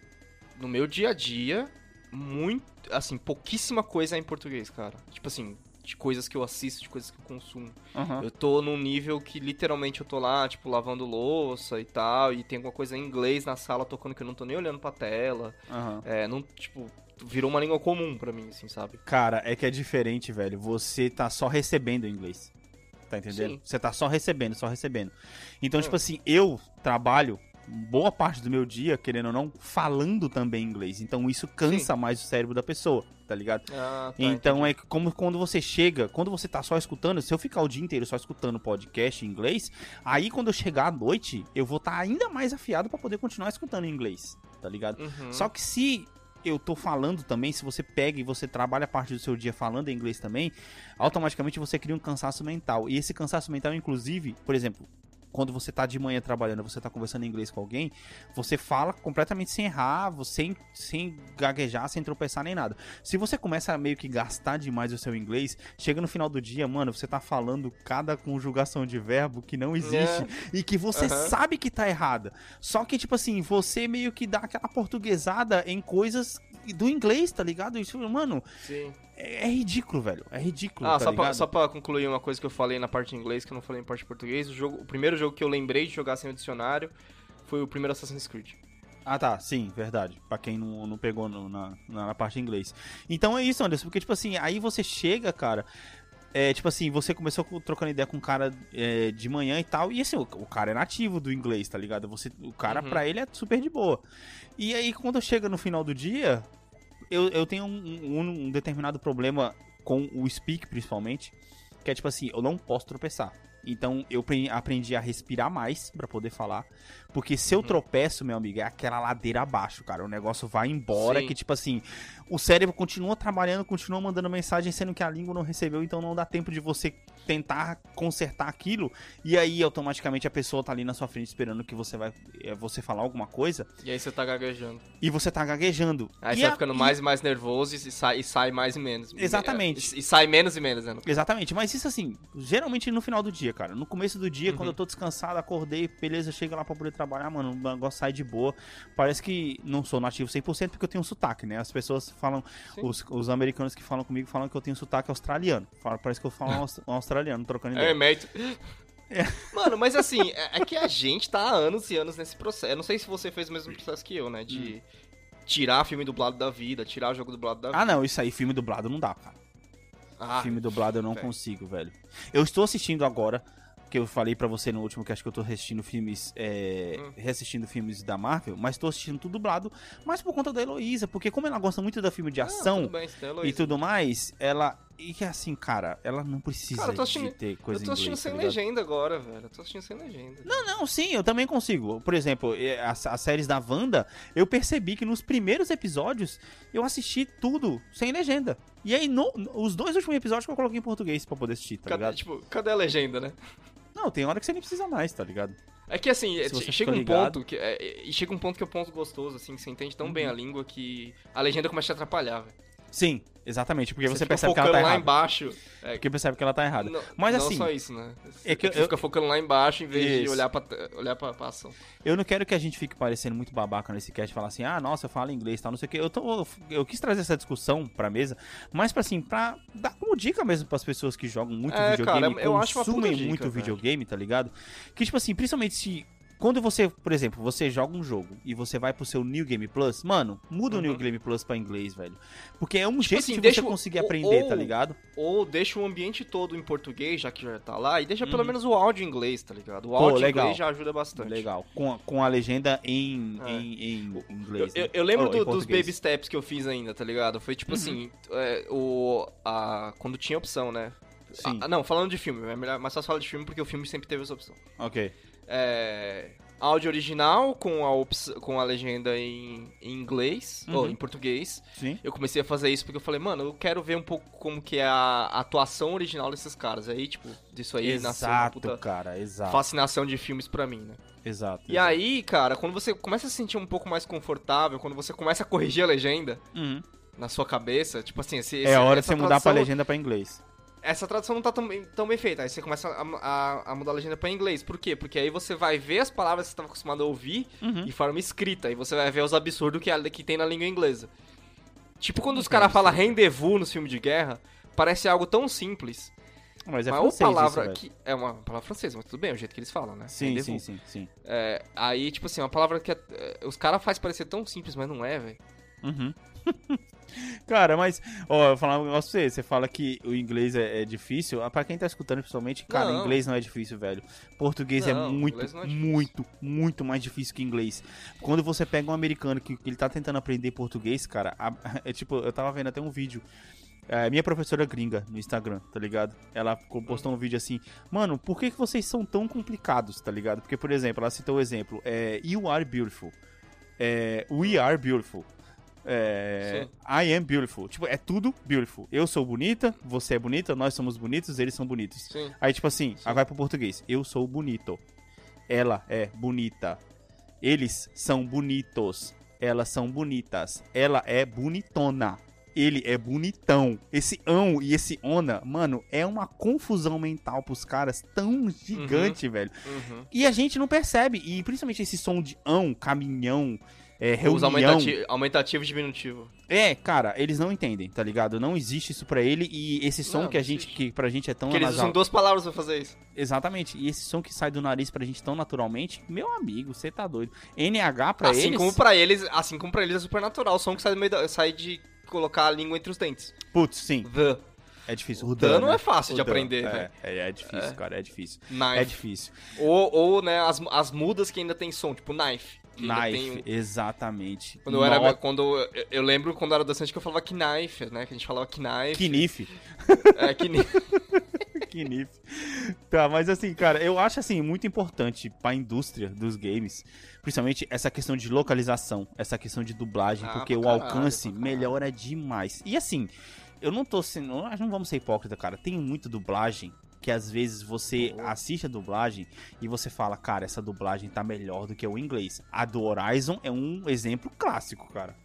no meu dia a dia, muito, assim, pouquíssima coisa é em português, cara. Tipo assim, de coisas que eu assisto, de coisas que eu consumo. Aham. Eu tô num nível que literalmente eu tô lá, tipo, lavando louça e tal, e tem alguma coisa em inglês na sala tocando que eu não tô nem olhando pra tela. aham. É, não, tipo, virou uma língua comum pra mim, assim, sabe? Cara, é que é diferente, velho. Você tá só recebendo inglês. Tá entendendo? Sim. Você tá só recebendo, só recebendo. Então, Hum. tipo assim, eu trabalho boa parte do meu dia, querendo ou não, falando também inglês. Então isso cansa mais o cérebro da pessoa, tá ligado? Ah, tá, então entendi. é como quando você chega, quando você tá só escutando, se eu ficar o dia inteiro só escutando podcast em inglês, aí quando eu chegar à noite, eu vou estar ainda mais afiado pra poder continuar escutando em inglês, tá ligado? Uhum. Só que se eu tô falando também, se você pega e você trabalha parte do seu dia falando em inglês também, automaticamente você cria um cansaço mental. E esse cansaço mental, inclusive, por exemplo, quando você tá de manhã trabalhando, você tá conversando em inglês com alguém, você fala completamente sem errar, sem, sem gaguejar, sem tropeçar nem nada. Se você começa a meio que gastar demais o seu inglês, chega no final do dia, mano, você tá falando cada conjugação de verbo que não existe e que você Aham. sabe que tá errada. Só que, tipo assim, você meio que dá aquela portuguesada em coisas do inglês, tá ligado? Isso, mano, Sim. é, é ridículo, velho. É ridículo, Ah, tá só, ligado? pra, só pra concluir uma coisa que eu falei na parte em inglês, que eu não falei em parte em português, o, jogo, o primeiro jogo que eu lembrei de jogar sem o dicionário foi o primeiro Assassin's Creed. Ah, tá, sim, verdade. Pra quem não, não pegou no- na, na, parte em inglês. Então é isso, Anderson, porque, tipo assim, aí você chega, cara. É, tipo assim, você começou com- trocando ideia com um cara é, de manhã e tal, e assim, o, o cara é nativo do inglês, tá ligado? Você, o cara, Uhum. pra ele, é super de boa. E aí, quando chega no final do dia, eu, eu tenho um, um- um determinado problema com o speak, principalmente, que é tipo assim, eu não posso tropeçar. Então eu pre- aprendi a respirar mais pra poder falar. Porque se eu Uhum. tropeço, meu amigo, é aquela ladeira abaixo, cara. O negócio vai embora, Sim. que tipo assim, o cérebro continua trabalhando, continua mandando mensagem, sendo que a língua não recebeu, então não dá tempo de você tentar consertar aquilo. E aí automaticamente a pessoa tá ali na sua frente esperando que você vai é, você falar alguma coisa E aí você tá gaguejando. e você tá gaguejando. Aí E você vai a- ficando e- mais e mais nervoso e sai, e sai mais e menos. Exatamente. E, e sai menos e menos, né? Exatamente, mas isso assim, geralmente no final do dia, cara. No começo do dia, Uhum. quando eu tô descansado, acordei, beleza, chega lá pra poder trabalhar, mano, o negócio sai de boa. Parece que não sou nativo 100% porque eu tenho um sotaque, né? As pessoas falam, os, os americanos que falam comigo falam que eu tenho sotaque australiano. Parece que eu falo [laughs] um aus- um australiano, trocando É, ideia. mérito. Mano, mas assim, é, é que a gente tá há anos e anos nesse processo. Eu não sei se você fez o mesmo processo que eu, né? De tirar filme dublado da vida, tirar jogo dublado da vida. Ah, não, isso aí, filme dublado não dá, cara. Ah, filme dublado eu não velho. consigo, velho. Eu estou assistindo agora, que eu falei pra você no último que acho que eu tô assistindo filmes, é, Hum. reassistindo filmes da Marvel, mas tô assistindo tudo dublado, mas por conta da Heloísa, porque como ela gosta muito da filme de Ah, ação tudo bem, e tudo mais, ela e que assim, cara, ela não precisa Cara, assistindo- de ter coisa Eu tô assistindo sem tá legenda agora, velho. Eu tô assistindo sem legenda. Não, não, sim, eu também consigo. Por exemplo, as, as séries da Wanda, eu percebi que nos primeiros episódios eu assisti tudo sem legenda. E aí, no- os dois últimos episódios que eu coloquei em português pra poder assistir, tá cadê, ligado? tipo, cadê a legenda, né? Não, tem hora que você nem precisa mais, tá ligado? É que assim, você chega um ligado. ponto que. é, e chega um ponto que é o ponto gostoso, assim, que você entende tão bem Uhum. a língua que a legenda começa a te atrapalhar, velho. Sim, exatamente, porque você, fica percebe que ela tá lá errada. embaixo. É, Porque percebe que ela tá errada. não, Mas não assim, só isso, né? é que você eu- fica focando lá embaixo em vez de Isso. olhar pra, olhar pra, pra ação. Eu não quero que a gente fique parecendo muito babaca nesse cast e falar assim, ah, nossa, eu falo inglês e tal, não sei o que. Eu, tô, eu quis trazer essa discussão pra mesa, mas pra assim, pra dar como dica mesmo pras pessoas que jogam muito É, videogame, cara, eu acho uma consumem dica, muito videogame, tá ligado? Que, tipo assim, principalmente se. Quando você, por exemplo, você joga um jogo e você vai pro seu New Game Plus, mano, muda o New Uhum. Game Plus pra inglês, velho. Porque é um Tipo jeito assim, de deixa você o- conseguir ou- aprender, tá ligado? Ou deixa o ambiente todo em português, já que já tá lá, e deixa pelo Uhum. menos o áudio em inglês, tá ligado? O Pô, áudio em legal. inglês já ajuda bastante. Legal. Com, a- com a legenda em, É. em, em inglês. eu- né? eu lembro Oh, em do- dos baby steps que eu fiz ainda, tá ligado? Foi tipo assim, é, o, a, quando tinha opção, né? Sim. Ah, não, falando de filme, é melhor, mais fácil falar de filme porque o filme sempre teve essa opção. Ok. É, áudio original com a, com a legenda em, em inglês, Uhum. ou em português. Sim. Eu comecei a fazer isso porque eu falei, mano, eu quero ver um pouco como que é a atuação original desses caras. Aí, tipo, disso aí nasceu uma Exato, puta cara, exato. fascinação de filmes pra mim, né? Exato. E aí, cara, quando você começa a se sentir um pouco mais confortável, quando você começa a corrigir a legenda Uhum. na sua cabeça, tipo assim, esse, É a hora de você mudar pra legenda pra inglês. Essa tradução não tá tão bem, tão bem feita. Aí você começa a, a- a mudar a legenda pra inglês. Por quê? Porque aí você vai ver as palavras que você estava acostumado a ouvir Uhum. em forma escrita. E você vai ver os absurdos que, a- que tem na língua inglesa. Tipo quando os caras falam rendezvous nos filmes de guerra, parece algo tão simples. Mas é uma palavra isso, que. É uma palavra francesa, mas tudo bem, é o jeito que eles falam, né? Sim, sim, sim, sim. É, aí, tipo assim, uma palavra que é- é, os caras fazem parecer tão simples, mas não é, velho. Uhum. [laughs] [laughs] cara, mas, ó, eu vou falar um negócio pra você. Você fala que o inglês é, é difícil. Ah, Pra quem tá escutando, principalmente, cara, Não. inglês não é difícil, velho. Português é Não, muito, inglês não é muito, muito mais difícil que inglês. Quando você pega um americano que, que ele tá tentando aprender português, cara, a- [laughs] é tipo, eu tava vendo até um vídeo. É, minha professora gringa no Instagram, tá ligado? Ela co- postou um vídeo assim, mano, por que, que vocês são tão complicados, tá ligado? Porque, por exemplo, ela citou o exemplo, é, You are beautiful. É, we are beautiful. É, I am beautiful. Tipo, é tudo beautiful. Eu sou bonita, você é bonita, nós somos bonitos, eles são bonitos. Sim. Aí, tipo assim, aí vai pro português. Eu sou bonito. Ela é bonita. Eles são bonitos. Elas são bonitas. Ela é bonitona. Ele é bonitão. Esse ão e esse ona, mano, é uma confusão mental pros caras tão gigante, velho. Uhum. E a gente não percebe. E principalmente esse som de ão, caminhão, é, reunião. aumentati aumentativo e diminutivo. É, cara, eles não entendem, tá ligado? Não existe isso pra ele e esse som Não, que a gente, existe. que pra gente é tão Porque eles usam duas palavras pra fazer isso. Exatamente. E esse som que sai do nariz pra gente tão naturalmente, meu amigo, você tá doido. NH pra assim eles. como pra eles, assim como para eles é super natural, o som que sai do meio da, sai de colocar a língua entre os dentes. Putz, sim, The. é difícil. O O Dan, não né? é fácil O de Dan, aprender, é, velho. É, é difícil, É. cara, é difícil. Knife. É difícil. Ou, ou, né, as, as mudas que ainda tem som, tipo knife. Knife, tem exatamente. Quando eu era. Quando, eu, eu lembro quando eu era adolescente que eu falava knife, né? Que a gente falava knife. Knife. É, knife. Knif. [laughs] Tá, mas assim, cara, eu acho assim muito importante pra indústria dos games, principalmente essa questão de localização, essa questão de dublagem, Ah, porque o caralho, alcance melhora demais. E assim, eu não tô sendo, nós não vamos ser hipócrita, cara. Tem muita dublagem que às vezes você assiste a dublagem e você fala, cara, essa dublagem tá melhor do que o inglês. A do Horizon é um exemplo clássico, cara.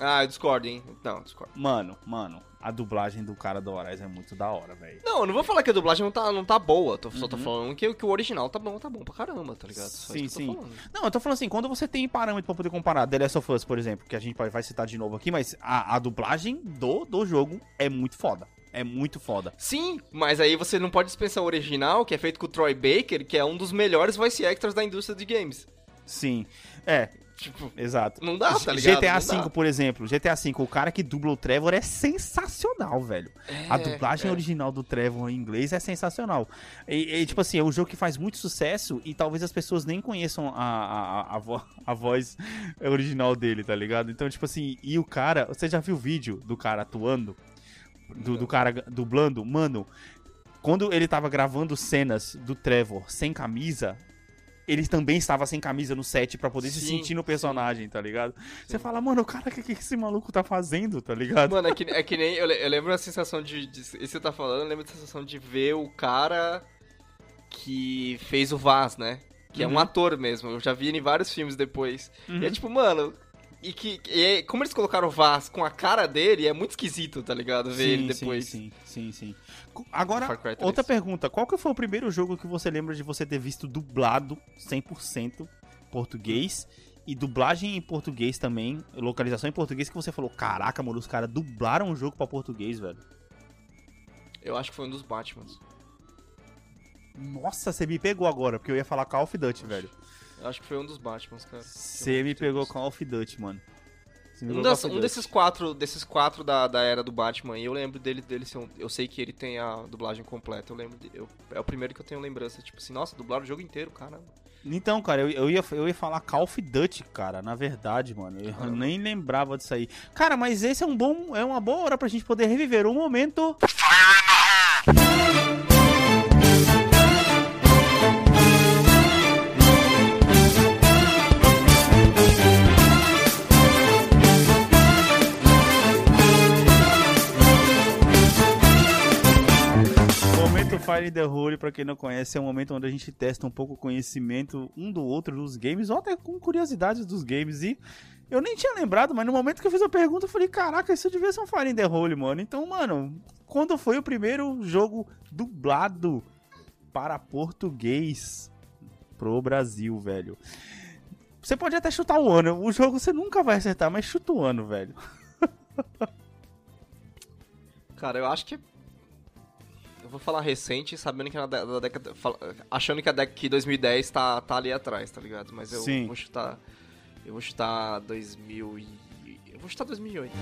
Ah, eu discordo, hein? Não, discordo. Mano, mano, a dublagem do cara do Horizon é muito da hora, velho. Não, eu não vou falar que a dublagem não tá, não tá boa. Tô, Só tô Uhum. falando que, que o original tá bom, tá bom pra caramba, tá ligado? Só Sim, sim. Não, eu tô falando assim, quando você tem parâmetro pra poder comparar The Last of Us, por exemplo, que a gente vai citar de novo aqui, mas a, a dublagem do, do jogo é muito foda. É muito foda. Sim, mas aí você não pode dispensar o original, que é feito com o Troy Baker, que é um dos melhores voice actors da indústria de games. Sim. É, Tipo, exato. não dá, tá ligado? GTA. V, por exemplo, GTA V, o cara que dubla o Trevor é sensacional, velho. a É, dublagem é. original do Trevor em inglês é sensacional. E, e, tipo assim, é um jogo que faz muito sucesso e talvez as pessoas nem conheçam a, a, a, a vo- a voz original dele, tá ligado? Então, tipo assim, e o cara, você já viu o vídeo do cara atuando? Do, do cara dublando? Mano, quando ele tava gravando cenas do Trevor sem camisa, ele também estava sem camisa no set pra poder se Sim, sentir no personagem, tá ligado? Você fala, mano, o cara, o que, que esse maluco tá fazendo, tá ligado? Mano, é que, é que nem. Eu, eu lembro a sensação de. de isso que você tá falando, eu lembro da sensação de ver o cara que fez o Vaz, né? Que é Uhum. um ator mesmo. Eu já vi ele em vários filmes depois. Uhum. E é tipo, mano, E que. E como eles colocaram o Vaz com a cara dele, é muito esquisito, tá ligado? Ver ele depois. Sim, sim, sim, sim. Agora, Far Cry 3. outra pergunta. Qual que foi o primeiro jogo que você lembra de você ter visto dublado 100% português e dublagem em português também, localização em português que você falou, caraca, mano, os caras dublaram o jogo pra português, velho. Eu acho que foi um dos Batmans. Nossa, você me pegou agora, porque eu ia falar Call of Duty, velho. Acho que foi um dos Batmans, cara. Você me pegou Call of Duty, mano. Um, das- um desses quatro, desses quatro da, da era do Batman, eu lembro dele, dele ser um, Eu sei que ele tem a dublagem completa. Eu lembro. de- eu- é o primeiro que eu tenho lembrança. Tipo assim, nossa, dublaram o jogo inteiro, caramba. Então, cara, eu, eu, ia, eu ia falar Call of Duty, cara, na verdade, mano. Eu Caramba. nem lembrava disso aí. Cara, mas esse é um bom. É uma boa hora pra gente poder reviver o momento. Momento Fire in the Hole, pra quem não conhece, é um momento onde a gente testa um pouco o conhecimento um do outro dos games, ou até com curiosidades dos games. E eu nem tinha lembrado, mas no momento que eu fiz a pergunta, eu falei, caraca, isso devia ser um Fire in the Hole, mano. Então, mano, quando foi o primeiro jogo dublado para português pro Brasil, velho? Você pode até chutar o ano, o jogo você nunca vai acertar, mas chuta o ano, velho. [laughs] Cara, eu acho que. Eu vou falar recente, sabendo que na dé- da década. Achando que a década que 2010 tá, tá ali atrás, tá ligado? Mas eu Sim. vou chutar. Eu vou chutar 2000 e. Eu vou chutar 2008.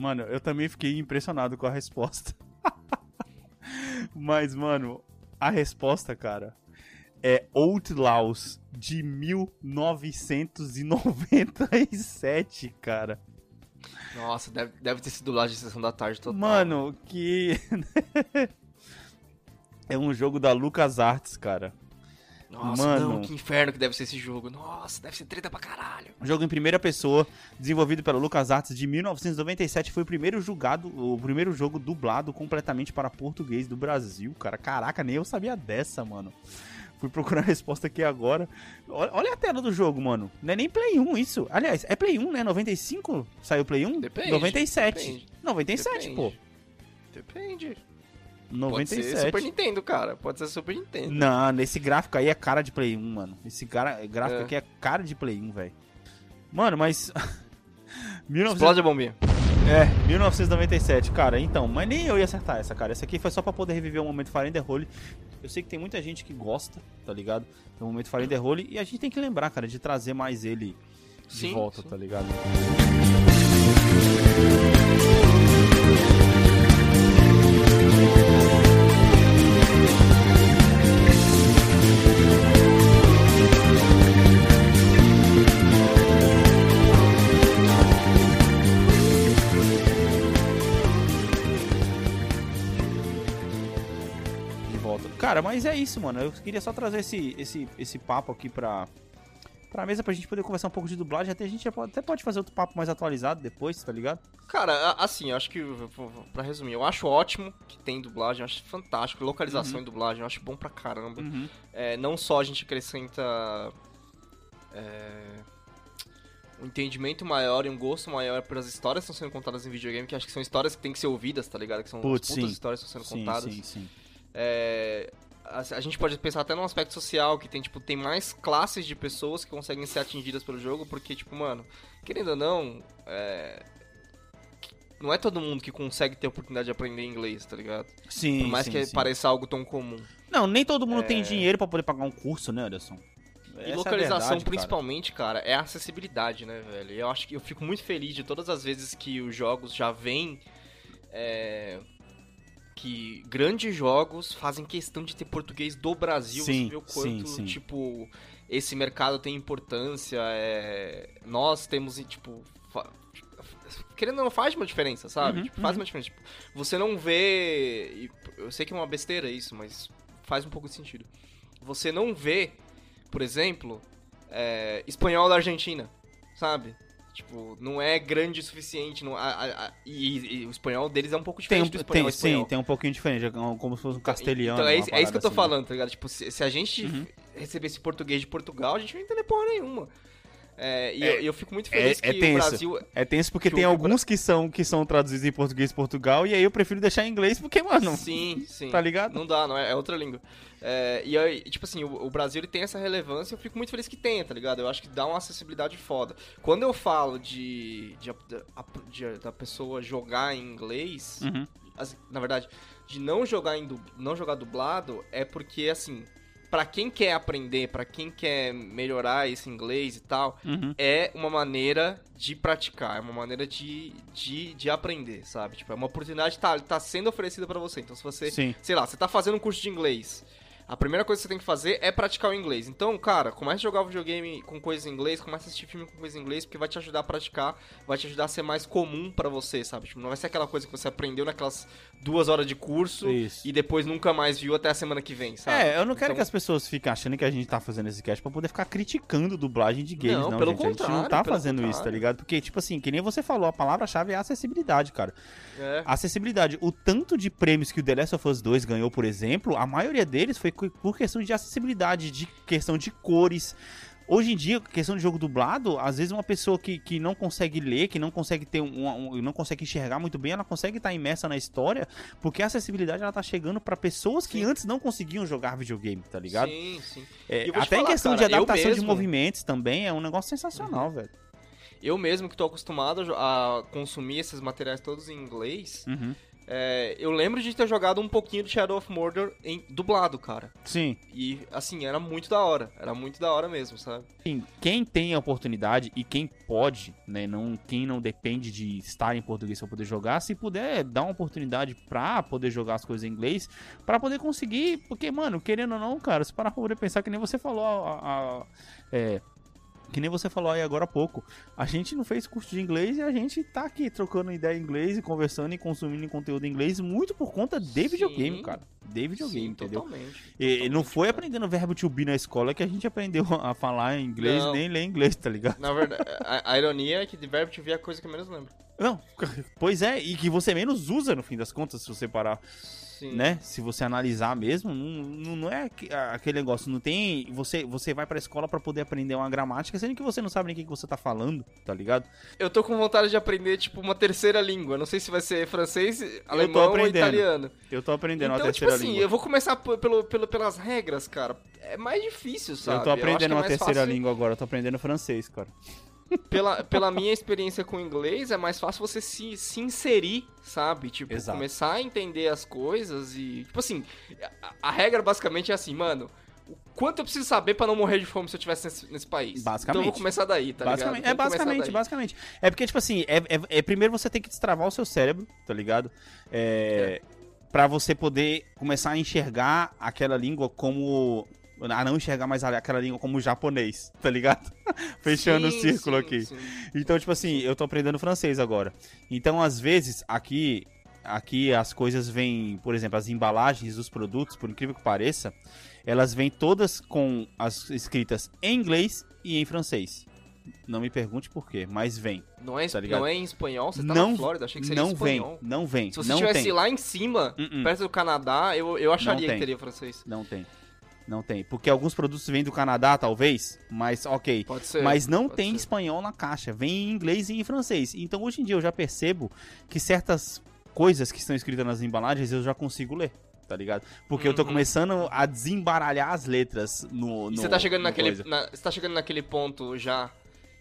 Mano, eu também fiquei impressionado com a resposta. [laughs] Mas, mano, a resposta, cara, é Outlaws de 1997, cara. Nossa, deve, deve ter sido dublagem de sessão da tarde total. Mano, que. [laughs] é um jogo da LucasArts, cara. Nossa, mano. não, que inferno que deve ser esse jogo. Nossa, deve ser treta pra caralho. Um jogo em primeira pessoa, desenvolvido pela LucasArts de 1997, foi o primeiro jogado, o primeiro jogo dublado completamente para português do Brasil, cara. Caraca, nem eu sabia dessa, mano. Fui procurar a resposta aqui agora. Olha, olha a tela do jogo, mano. Não é nem Play 1 isso. Aliás, é Play 1, né? 95 saiu Play 1? Depende, 97. depende. 97, Depende. pô. Depende. 97. Pode ser Super Nintendo, cara. Pode ser Super Nintendo. Não, nesse gráfico aí é cara de Play 1, mano. Esse cara, gráfico É. aqui é cara de Play 1, velho. Mano, mas. [laughs] 1900... Explode a bombinha. É, 1997, cara. Então, mas nem eu ia acertar essa, cara. Essa aqui foi só pra poder reviver o momento Fire in the Hole. Eu sei que tem muita gente que gosta, tá ligado? Do momento Fire in the Hole. E a gente tem que lembrar, cara, de trazer mais ele de Sim, volta, sim. tá ligado? Cara, mas é isso, mano. Eu queria só trazer esse, esse, esse papo aqui pra, pra mesa pra gente poder conversar um pouco de dublagem. Até a gente até pode fazer outro papo mais atualizado depois, tá ligado? Cara, assim, eu acho que, pra resumir, eu acho ótimo que tem dublagem, eu acho fantástico. Localização Uhum. e dublagem, eu acho bom pra caramba. Uhum. É, não só a gente acrescenta é, um entendimento maior e um gosto maior pelas histórias que estão sendo contadas em videogame, que acho que são histórias que tem que ser ouvidas, tá ligado? Que são Putz, sim. histórias que estão sendo Sim, contadas. sim, sim. É, a, a gente pode pensar até num aspecto social, que tem, tipo, tem mais classes de pessoas que conseguem ser atingidas pelo jogo, porque, tipo, mano, querendo ou não, é, não é todo mundo que consegue ter a oportunidade de aprender inglês, tá ligado? Sim, Por mais sim, que sim. pareça algo tão comum. Não, nem todo mundo É. tem dinheiro pra poder pagar um curso, né, Anderson? Essa é E localização, verdade, cara. principalmente, cara. é a acessibilidade, né, velho? Eu acho que eu fico muito feliz de todas as vezes que os jogos já vêm. é, que grandes jogos fazem questão de ter português do Brasil. Sim, você vê o quanto, sim, sim. tipo, esse mercado tem importância. é, nós temos, tipo. fa- Querendo ou não, faz uma diferença, sabe? Uhum, Tipo, faz uhum. uma diferença. Tipo, você não vê. Eu sei que é uma besteira isso, mas faz um pouco de sentido. Você não vê, por exemplo, é, espanhol da Argentina, sabe? Tipo, não é grande o suficiente. Não, a- a- a- e, e o espanhol deles é um pouco Tem, diferente um- do espanhol tem, espanhol. sim, tem um pouquinho diferente, é como se fosse um castelhano. Então é é isso que eu tô assim. falando, tá ligado? Tipo, se, se a gente Uhum. recebesse português de Portugal, a gente não ia entender porra nenhuma. É, e É- eu, eu fico muito feliz é- é que o tenso. Brasil. É tenso porque que tem o- alguns que são, que são traduzidos em português de Portugal, e aí eu prefiro deixar em inglês porque, mano, Sim, [laughs] sim. tá ligado? Não dá, não é, é outra língua. É, e aí, tipo assim, o, o Brasil ele tem essa relevância, eu fico muito feliz que tenha, tá ligado? Eu acho que dá uma acessibilidade foda. Quando eu falo de, de, de- da pessoa jogar em inglês, Uhum. as- na verdade, de não jogar em não jogar dublado, é porque assim, pra quem quer aprender, pra quem quer melhorar esse inglês e tal, Uhum. é uma maneira de praticar, é uma maneira de, de, de aprender, sabe? Tipo, é uma oportunidade que tá, tá sendo oferecida pra você. Então, se você, Sim. sei lá, você tá fazendo um curso de inglês, a primeira coisa que você tem que fazer é praticar o inglês. Então, cara, comece a jogar videogame com coisas em inglês, comece a assistir filme com coisas em inglês, porque vai te ajudar a praticar, vai te ajudar a ser mais comum pra você, sabe? Tipo, não vai ser aquela coisa que você aprendeu naquelas duas horas de curso Isso. e depois nunca mais viu até a semana que vem, sabe? É, eu não quero Então- que as pessoas fiquem achando que a gente tá fazendo esse cast pra poder ficar criticando dublagem de games, Não, não, pelo gente. a gente não contrário, tá fazendo isso, tá contrário. ligado? Porque, tipo assim, que nem você falou, a palavra-chave é acessibilidade, cara. É. Acessibilidade. O tanto de prêmios que o The Last of Us 2 ganhou, por exemplo, a maioria deles foi por questão de acessibilidade, de questão de cores. Hoje em dia, questão de jogo dublado, às vezes uma pessoa que, que não consegue ler, que não consegue ter um, um- não consegue enxergar muito bem, ela consegue estar imersa na história, porque a acessibilidade ela tá chegando pra pessoas que Sim. antes não conseguiam jogar videogame, tá ligado? Sim, sim. É, até em falar, questão cara, de adaptação de mesmo- movimentos também é um negócio sensacional, velho. Eu mesmo que tô acostumado a consumir esses materiais todos em inglês, Uhum. É, eu lembro de ter jogado um pouquinho de Shadow of Mordor em dublado, cara. Sim. E, assim, era muito da hora. Era muito da hora mesmo, sabe? Sim, quem tem a oportunidade e quem pode, né, não, quem não depende de estar em português para poder jogar, se puder dar uma oportunidade pra poder jogar as coisas em inglês, pra poder conseguir, porque, mano, querendo ou não, cara, se parar pra poder pensar que nem você falou, a, a- é, que nem você falou aí agora há pouco, a gente não fez curso de inglês e a gente tá aqui trocando ideia em inglês e conversando e consumindo conteúdo em inglês muito por conta de Sim. videogame, cara, de videogame, Sim, entendeu? Totalmente. E não Totalmente, foi cara. aprendendo o verbo to be na escola que a gente aprendeu [laughs] a falar em inglês Não. nem ler inglês, tá ligado? Na verdade, a, a ironia é que de verbo to be é a coisa que eu menos lembro. Não, [laughs] pois é, e que você menos usa no fim das contas, se você parar, Sim. né? Se você analisar mesmo, não, não, é aqu- aquele negócio, não tem. Você, você vai pra escola pra poder aprender uma gramática, sendo que você não sabe nem o que que você tá falando, tá ligado? Eu tô com vontade de aprender, tipo, uma terceira língua. Não sei se vai ser francês, alemão ou italiano. Eu tô aprendendo então, uma tipo terceira assim, língua. eu vou começar pelo, pelo, pelas regras, cara. É mais difícil, sabe? Eu tô aprendendo é uma mais terceira fácil- língua agora, eu tô aprendendo francês, cara. Pela, pela minha experiência com inglês, é mais fácil você se, se inserir, sabe? Tipo, Exato. começar a entender as coisas e. Tipo assim, a, a regra basicamente é assim, mano. Quanto eu preciso saber pra não morrer de fome se eu estivesse nesse, nesse país? Basicamente. Então eu vou começar daí, tá basicamente, ligado? é basicamente, basicamente. É porque, tipo assim, é, é- é primeiro você tem que destravar o seu cérebro, tá ligado? É, Pra você poder começar a enxergar aquela língua como. A não enxergar mais aquela língua como japonês, tá ligado? [laughs] Fechando o Sim, círculo sim, aqui. sim. Então, tipo assim, eu tô aprendendo francês agora. Então, às vezes, aqui, aqui as coisas vêm, por exemplo, as embalagens dos produtos, por incrível que pareça, elas vêm todas com as escritas em inglês e em francês. Não me pergunte por quê, mas vem. Não é, Tá não é em espanhol, você tá não na Flórida, achei que seria não em vem, espanhol. não vem, Se você estivesse lá em cima, Uh-uh. perto do Canadá, eu, eu acharia que teria francês. Não tem. Não tem. Porque alguns produtos vêm do Canadá, talvez, mas ok. Pode ser. Mas não tem ser. espanhol na caixa, vem em inglês e em francês. Então hoje em dia eu já percebo que certas coisas que estão escritas nas embalagens eu já consigo ler, tá ligado? Porque eu tô Uhum. começando a desembaralhar as letras no. No você tá chegando naquele. na- você tá chegando naquele ponto já.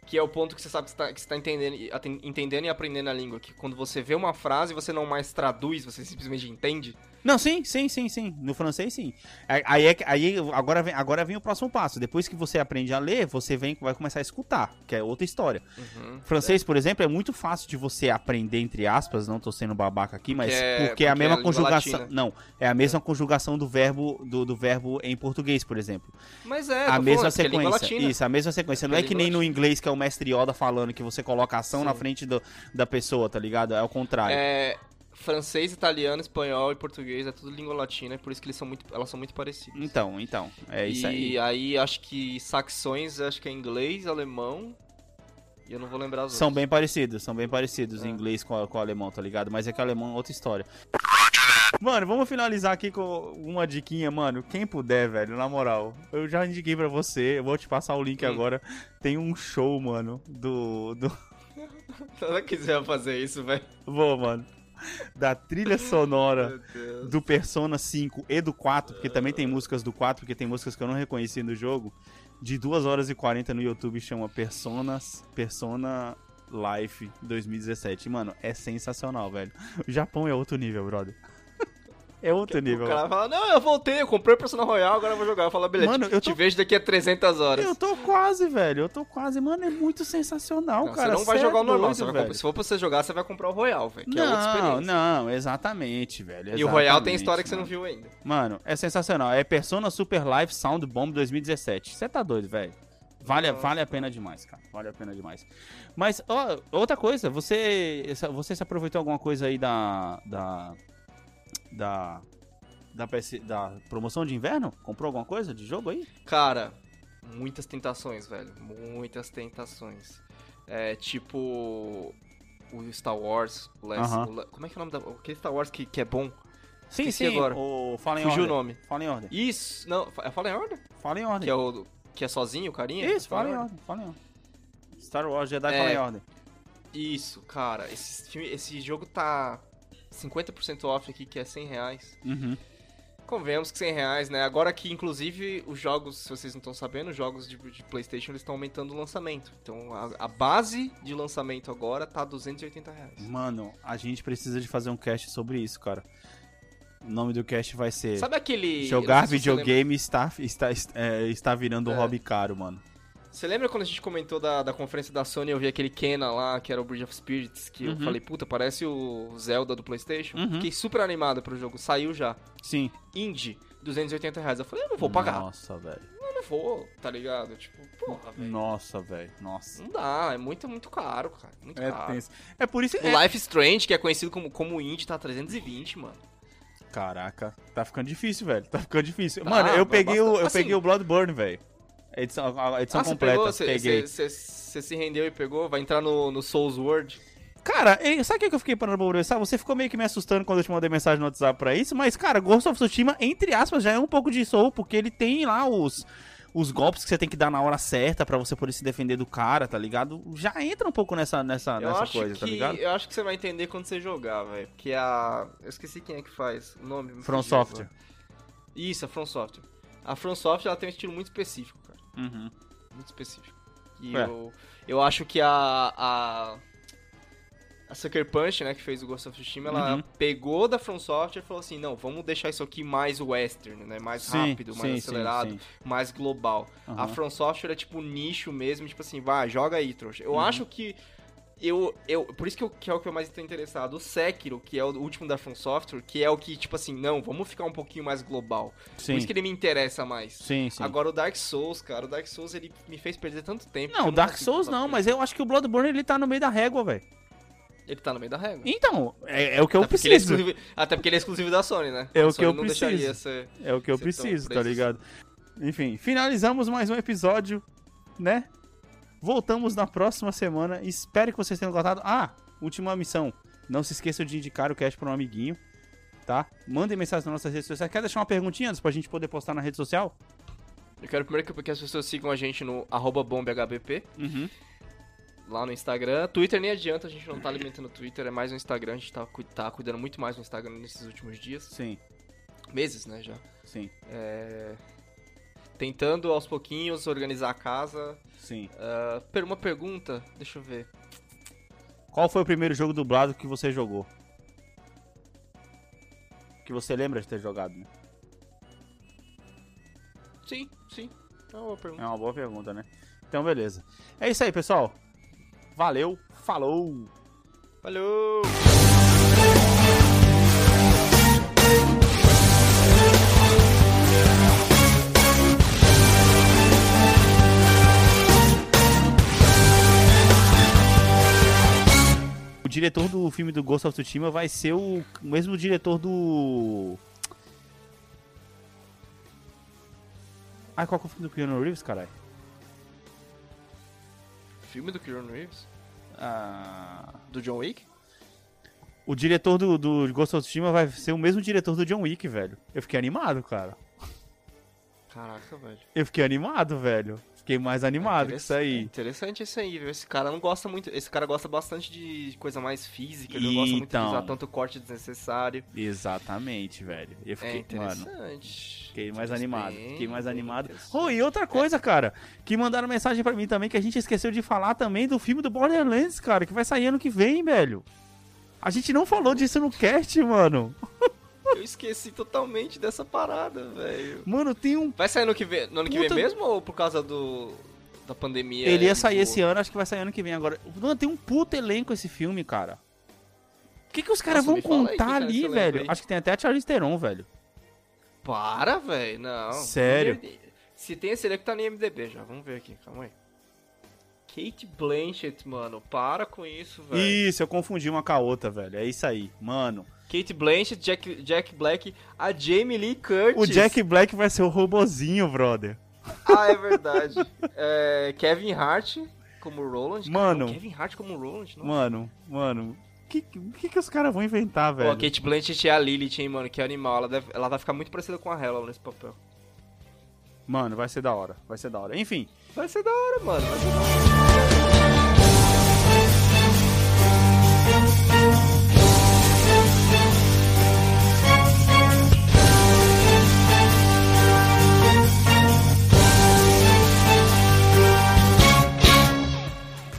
Que é o ponto que você sabe que você tá, que você tá entendendo, entendendo e aprendendo a língua. Que quando você vê uma frase, você não mais traduz, você simplesmente entende. Não, sim, sim, sim, sim. No francês, sim. Aí, aí, é aí agora, vem, agora vem o próximo passo. Depois que você aprende a ler, você vem, vai começar a escutar, que é outra história. Uhum. Francês, por exemplo, é muito fácil de você aprender, entre aspas, não tô sendo babaca aqui, mas Porque é- porque é a porque é mesma língua conjugação. Não, é a mesma conjugação do verbo do, do verbo em português, por exemplo. Mas é, a mesma falando, é sequência. Isso, a mesma sequência. Não É é que nem no inglês que é o mestre Yoda falando que você coloca a ação Sim. na frente do- da pessoa, tá ligado? É o contrário. É, francês, italiano, espanhol e português é tudo língua latina, é por isso que eles são muito, elas são muito parecidas. Então, então, é isso aí. E aí acho que saxões, acho que é inglês, alemão. E eu não vou lembrar os São outros. bem parecidos, são bem parecidos em É. inglês com, com o alemão, tá ligado? Mas é que o alemão é outra história. Mano, vamos finalizar aqui com uma diquinha, mano. Quem puder, velho, na moral. Eu já indiquei pra você, eu vou te passar o link Hum. agora. Tem um show, mano, do. do... Se ela quiser fazer isso, velho. Vou, mano. [laughs] Da trilha sonora do Persona 5 e do 4, porque também tem músicas do 4, porque tem músicas que eu não reconheci no jogo, de 2 horas e 40 no YouTube, chama Personas, Persona Life 2017. Mano, é sensacional, velho. O Japão é outro nível, brother. É outro nível. O cara fala, não, eu voltei, eu comprei o Personal Royal, agora eu vou jogar. Eu falo, beleza, Mano, te, eu te tô- vejo daqui a 300 horas. Eu tô quase, velho. Eu tô quase. Mano, é muito sensacional, Não, cara. você não vai jogar é o normal, doido, você vai se for pra você jogar, você vai comprar o Royal, velho, que é outra Não, experiência. não, exatamente, velho. E o Royal tem exatamente, história que você mano. não viu ainda. Mano, é sensacional. É Persona Super Live Sound Bomb 2017. Você tá doido, velho. Vale, vale a pena demais, cara. Vale a pena demais. Mas, ó, outra coisa, você, você se aproveitou alguma coisa aí da. Da. Da. Da, PS, da promoção de inverno? Comprou alguma coisa de jogo aí? Cara, muitas tentações, velho. Muitas tentações. É tipo. O Star Wars. O Last, Aham. o La- como é que é o nome da. Aquele Star Wars que, que é bom? Sim, Esqueci sim. agora. O Fala em Fugiu o Order. nome. Fala em ordem. Isso. Não, é Fallen Order? Fala em ordem. Que é o. Que é sozinho, o carinha? Isso, fala em Fallen ordem. Fala em ordem. Star Wars Jedi É. Fala em ordem. Isso, cara. Esse, esse jogo tá 50% off aqui, que é 100 reais. Uhum. Convenhamos que 100 reais, né? Agora que, inclusive, os jogos, se vocês não estão sabendo, os jogos de, de Playstation, eles estão aumentando o lançamento. Então, a, a base de lançamento agora tá 280 reais. Mano, a gente precisa de fazer um cast sobre isso, cara. O nome do cast vai ser Sabe aquele... Jogar se videogame está, está, é, está virando um É. hobby caro, mano. Você lembra quando a gente comentou da, da conferência da Sony, eu vi aquele Kena lá, que era o Bridge of Spirits, que eu Uhum. falei, puta, parece o Zelda do Playstation? Uhum. Fiquei super animado pro jogo, saiu já. Sim. Indie, 280 reais. Eu falei, eu não vou pagar. Nossa, velho. Eu não vou, tá ligado? Tipo, porra, velho. Nossa, velho. Nossa. Não dá, é muito, muito caro, cara. Muito É caro. tenso. É por isso que. O Life is Strange, que é conhecido como, como indie, tá 320, mano. Caraca, tá ficando difícil, velho. Tá ficando difícil. Tá, mano, eu peguei, o, eu assim- peguei o Bloodborne, velho. A edição, a edição ah, você completa. Você- se rendeu e pegou? Vai entrar no, no Souls World? Cara, sabe o que eu fiquei parando pra pensar? Você ficou meio que me assustando quando eu te mandei mensagem no WhatsApp pra isso, mas, cara, Ghost of Tsushima, entre aspas, já é um pouco de Soul, porque ele tem lá os, os golpes que você tem que dar na hora certa pra você poder se defender do cara, tá ligado? Já entra um pouco nessa, nessa, eu nessa coisa, que, tá ligado? Eu acho que você vai entender quando você jogar, velho. Porque a... Eu esqueci quem é que faz o nome. me From fugiu Software. Isso, a From Software. A From Software, ela tem um estilo muito específico. Uhum. Muito específico. E É. eu, eu acho que a, a. A Sucker Punch, né, que fez o Ghost of Tsushima, ela Uhum. pegou da From Software e falou assim: não, vamos deixar isso aqui mais western, né? Mais Sim, rápido, mais sim, acelerado, sim. mais global. A Aham. From Software é tipo nicho mesmo, tipo assim, vai, joga aí, trouxa. Eu Uhum. acho que. Eu, eu, por isso que, eu, que é o que eu mais estou interessado. O Sekiro, que é o último da From Software, que é o que, tipo assim, não, vamos ficar um pouquinho mais global. Sim, Por isso que ele me interessa mais. sim, sim. Agora o Dark Souls, cara, o Dark Souls ele me fez perder tanto tempo. Não, eu Dark Souls não, mas eu acho que o Bloodborne ele tá no meio da régua, velho. Ele tá no meio da régua. Então, é, é o que eu Até ele é preciso. exclusivo, até porque ele é exclusivo da Sony, né? É o que eu preciso. ser... É o que eu preciso, tá preso ligado? Enfim, finalizamos mais um episódio, né? Voltamos na próxima semana. Espero que vocês tenham gostado. Ah, última missão. Não se esqueçam de indicar o cast para um amiguinho, tá? Mandem mensagem nas nossas redes sociais. Quer deixar uma perguntinha antes pra gente poder postar na rede social? Eu quero primeiro que, que as pessoas sigam a gente no arroba bombhbp, Uhum. lá no Instagram. Twitter nem adianta, a gente não tá alimentando o Twitter, é mais no Instagram. A gente tá, tá cuidando muito mais no Instagram nesses últimos dias. Sim, Meses, né, já. sim, É... Tentando, aos pouquinhos, organizar a casa. sim. Per- uma pergunta, deixa eu ver. Qual foi o primeiro jogo dublado que você jogou? Que você lembra de ter jogado, né? Sim, sim. É uma boa pergunta. É uma boa pergunta, né? Então, beleza. É isso aí, pessoal. Valeu, falou! Valeu! O diretor do filme do Ghost of Tsushima vai ser o mesmo diretor do. Ai, qual que é o filme do Keanu Reeves, caralho? Filme do Keanu Reeves? Ah, Do John Wick? o diretor do, do Ghost of Tsushima vai ser o mesmo diretor do John Wick, velho. Eu fiquei animado, cara. Caraca, velho. Eu fiquei animado, velho. Fiquei mais animado com isso É aí. interessante isso aí, viu? Esse cara não gosta muito. Esse cara gosta bastante de coisa mais física, ele não gosta muito de Então. usar tanto corte desnecessário. Exatamente, velho. Eu É fiquei, mano. interessante. Fiquei mais animado, fiquei mais animado. Oh, e outra coisa, cara, que mandaram mensagem pra mim também, que a gente esqueceu de falar também do filme do Borderlands, cara, que vai sair ano que vem, velho. A gente não falou disso no cast, mano. [laughs] Eu esqueci totalmente dessa parada, velho. Mano, tem um. Vai sair no, que vem, no ano que vem Puta- mesmo ou por causa do da pandemia? Ele ia e sair esse ano, acho que vai sair ano que vem agora. Mano, tem um puto elenco esse filme, cara. O que, que os caras vão aí, contar nesse ali, velho? aí? Acho que tem até a Charlize Theron, velho. Para, velho. Não. Sério? Se tem esse elenco, tá no IMDB já. Vamos ver aqui, calma aí. Kate Blanchett, mano. Para com isso, velho. Isso, eu confundi uma com a outra, velho. É isso aí, mano. Kate Blanchett, Jack, Jack Black, a Jamie Lee Curtis. O Jack Black vai ser o robozinho, brother. Ah, é verdade. É, Kevin Hart como Roland. Mano. Caramba, Kevin Hart como Roland? Nossa. Mano, mano. O que, que, que os caras vão inventar, Pô, velho? a Kate Blanchett é a Lilith, hein, mano, que animal. Ela, deve, ela vai ficar muito parecida com a Hela nesse papel. Mano, vai ser da hora. Vai ser da hora. Enfim, Vai ser da hora, mano. Vai ser da hora.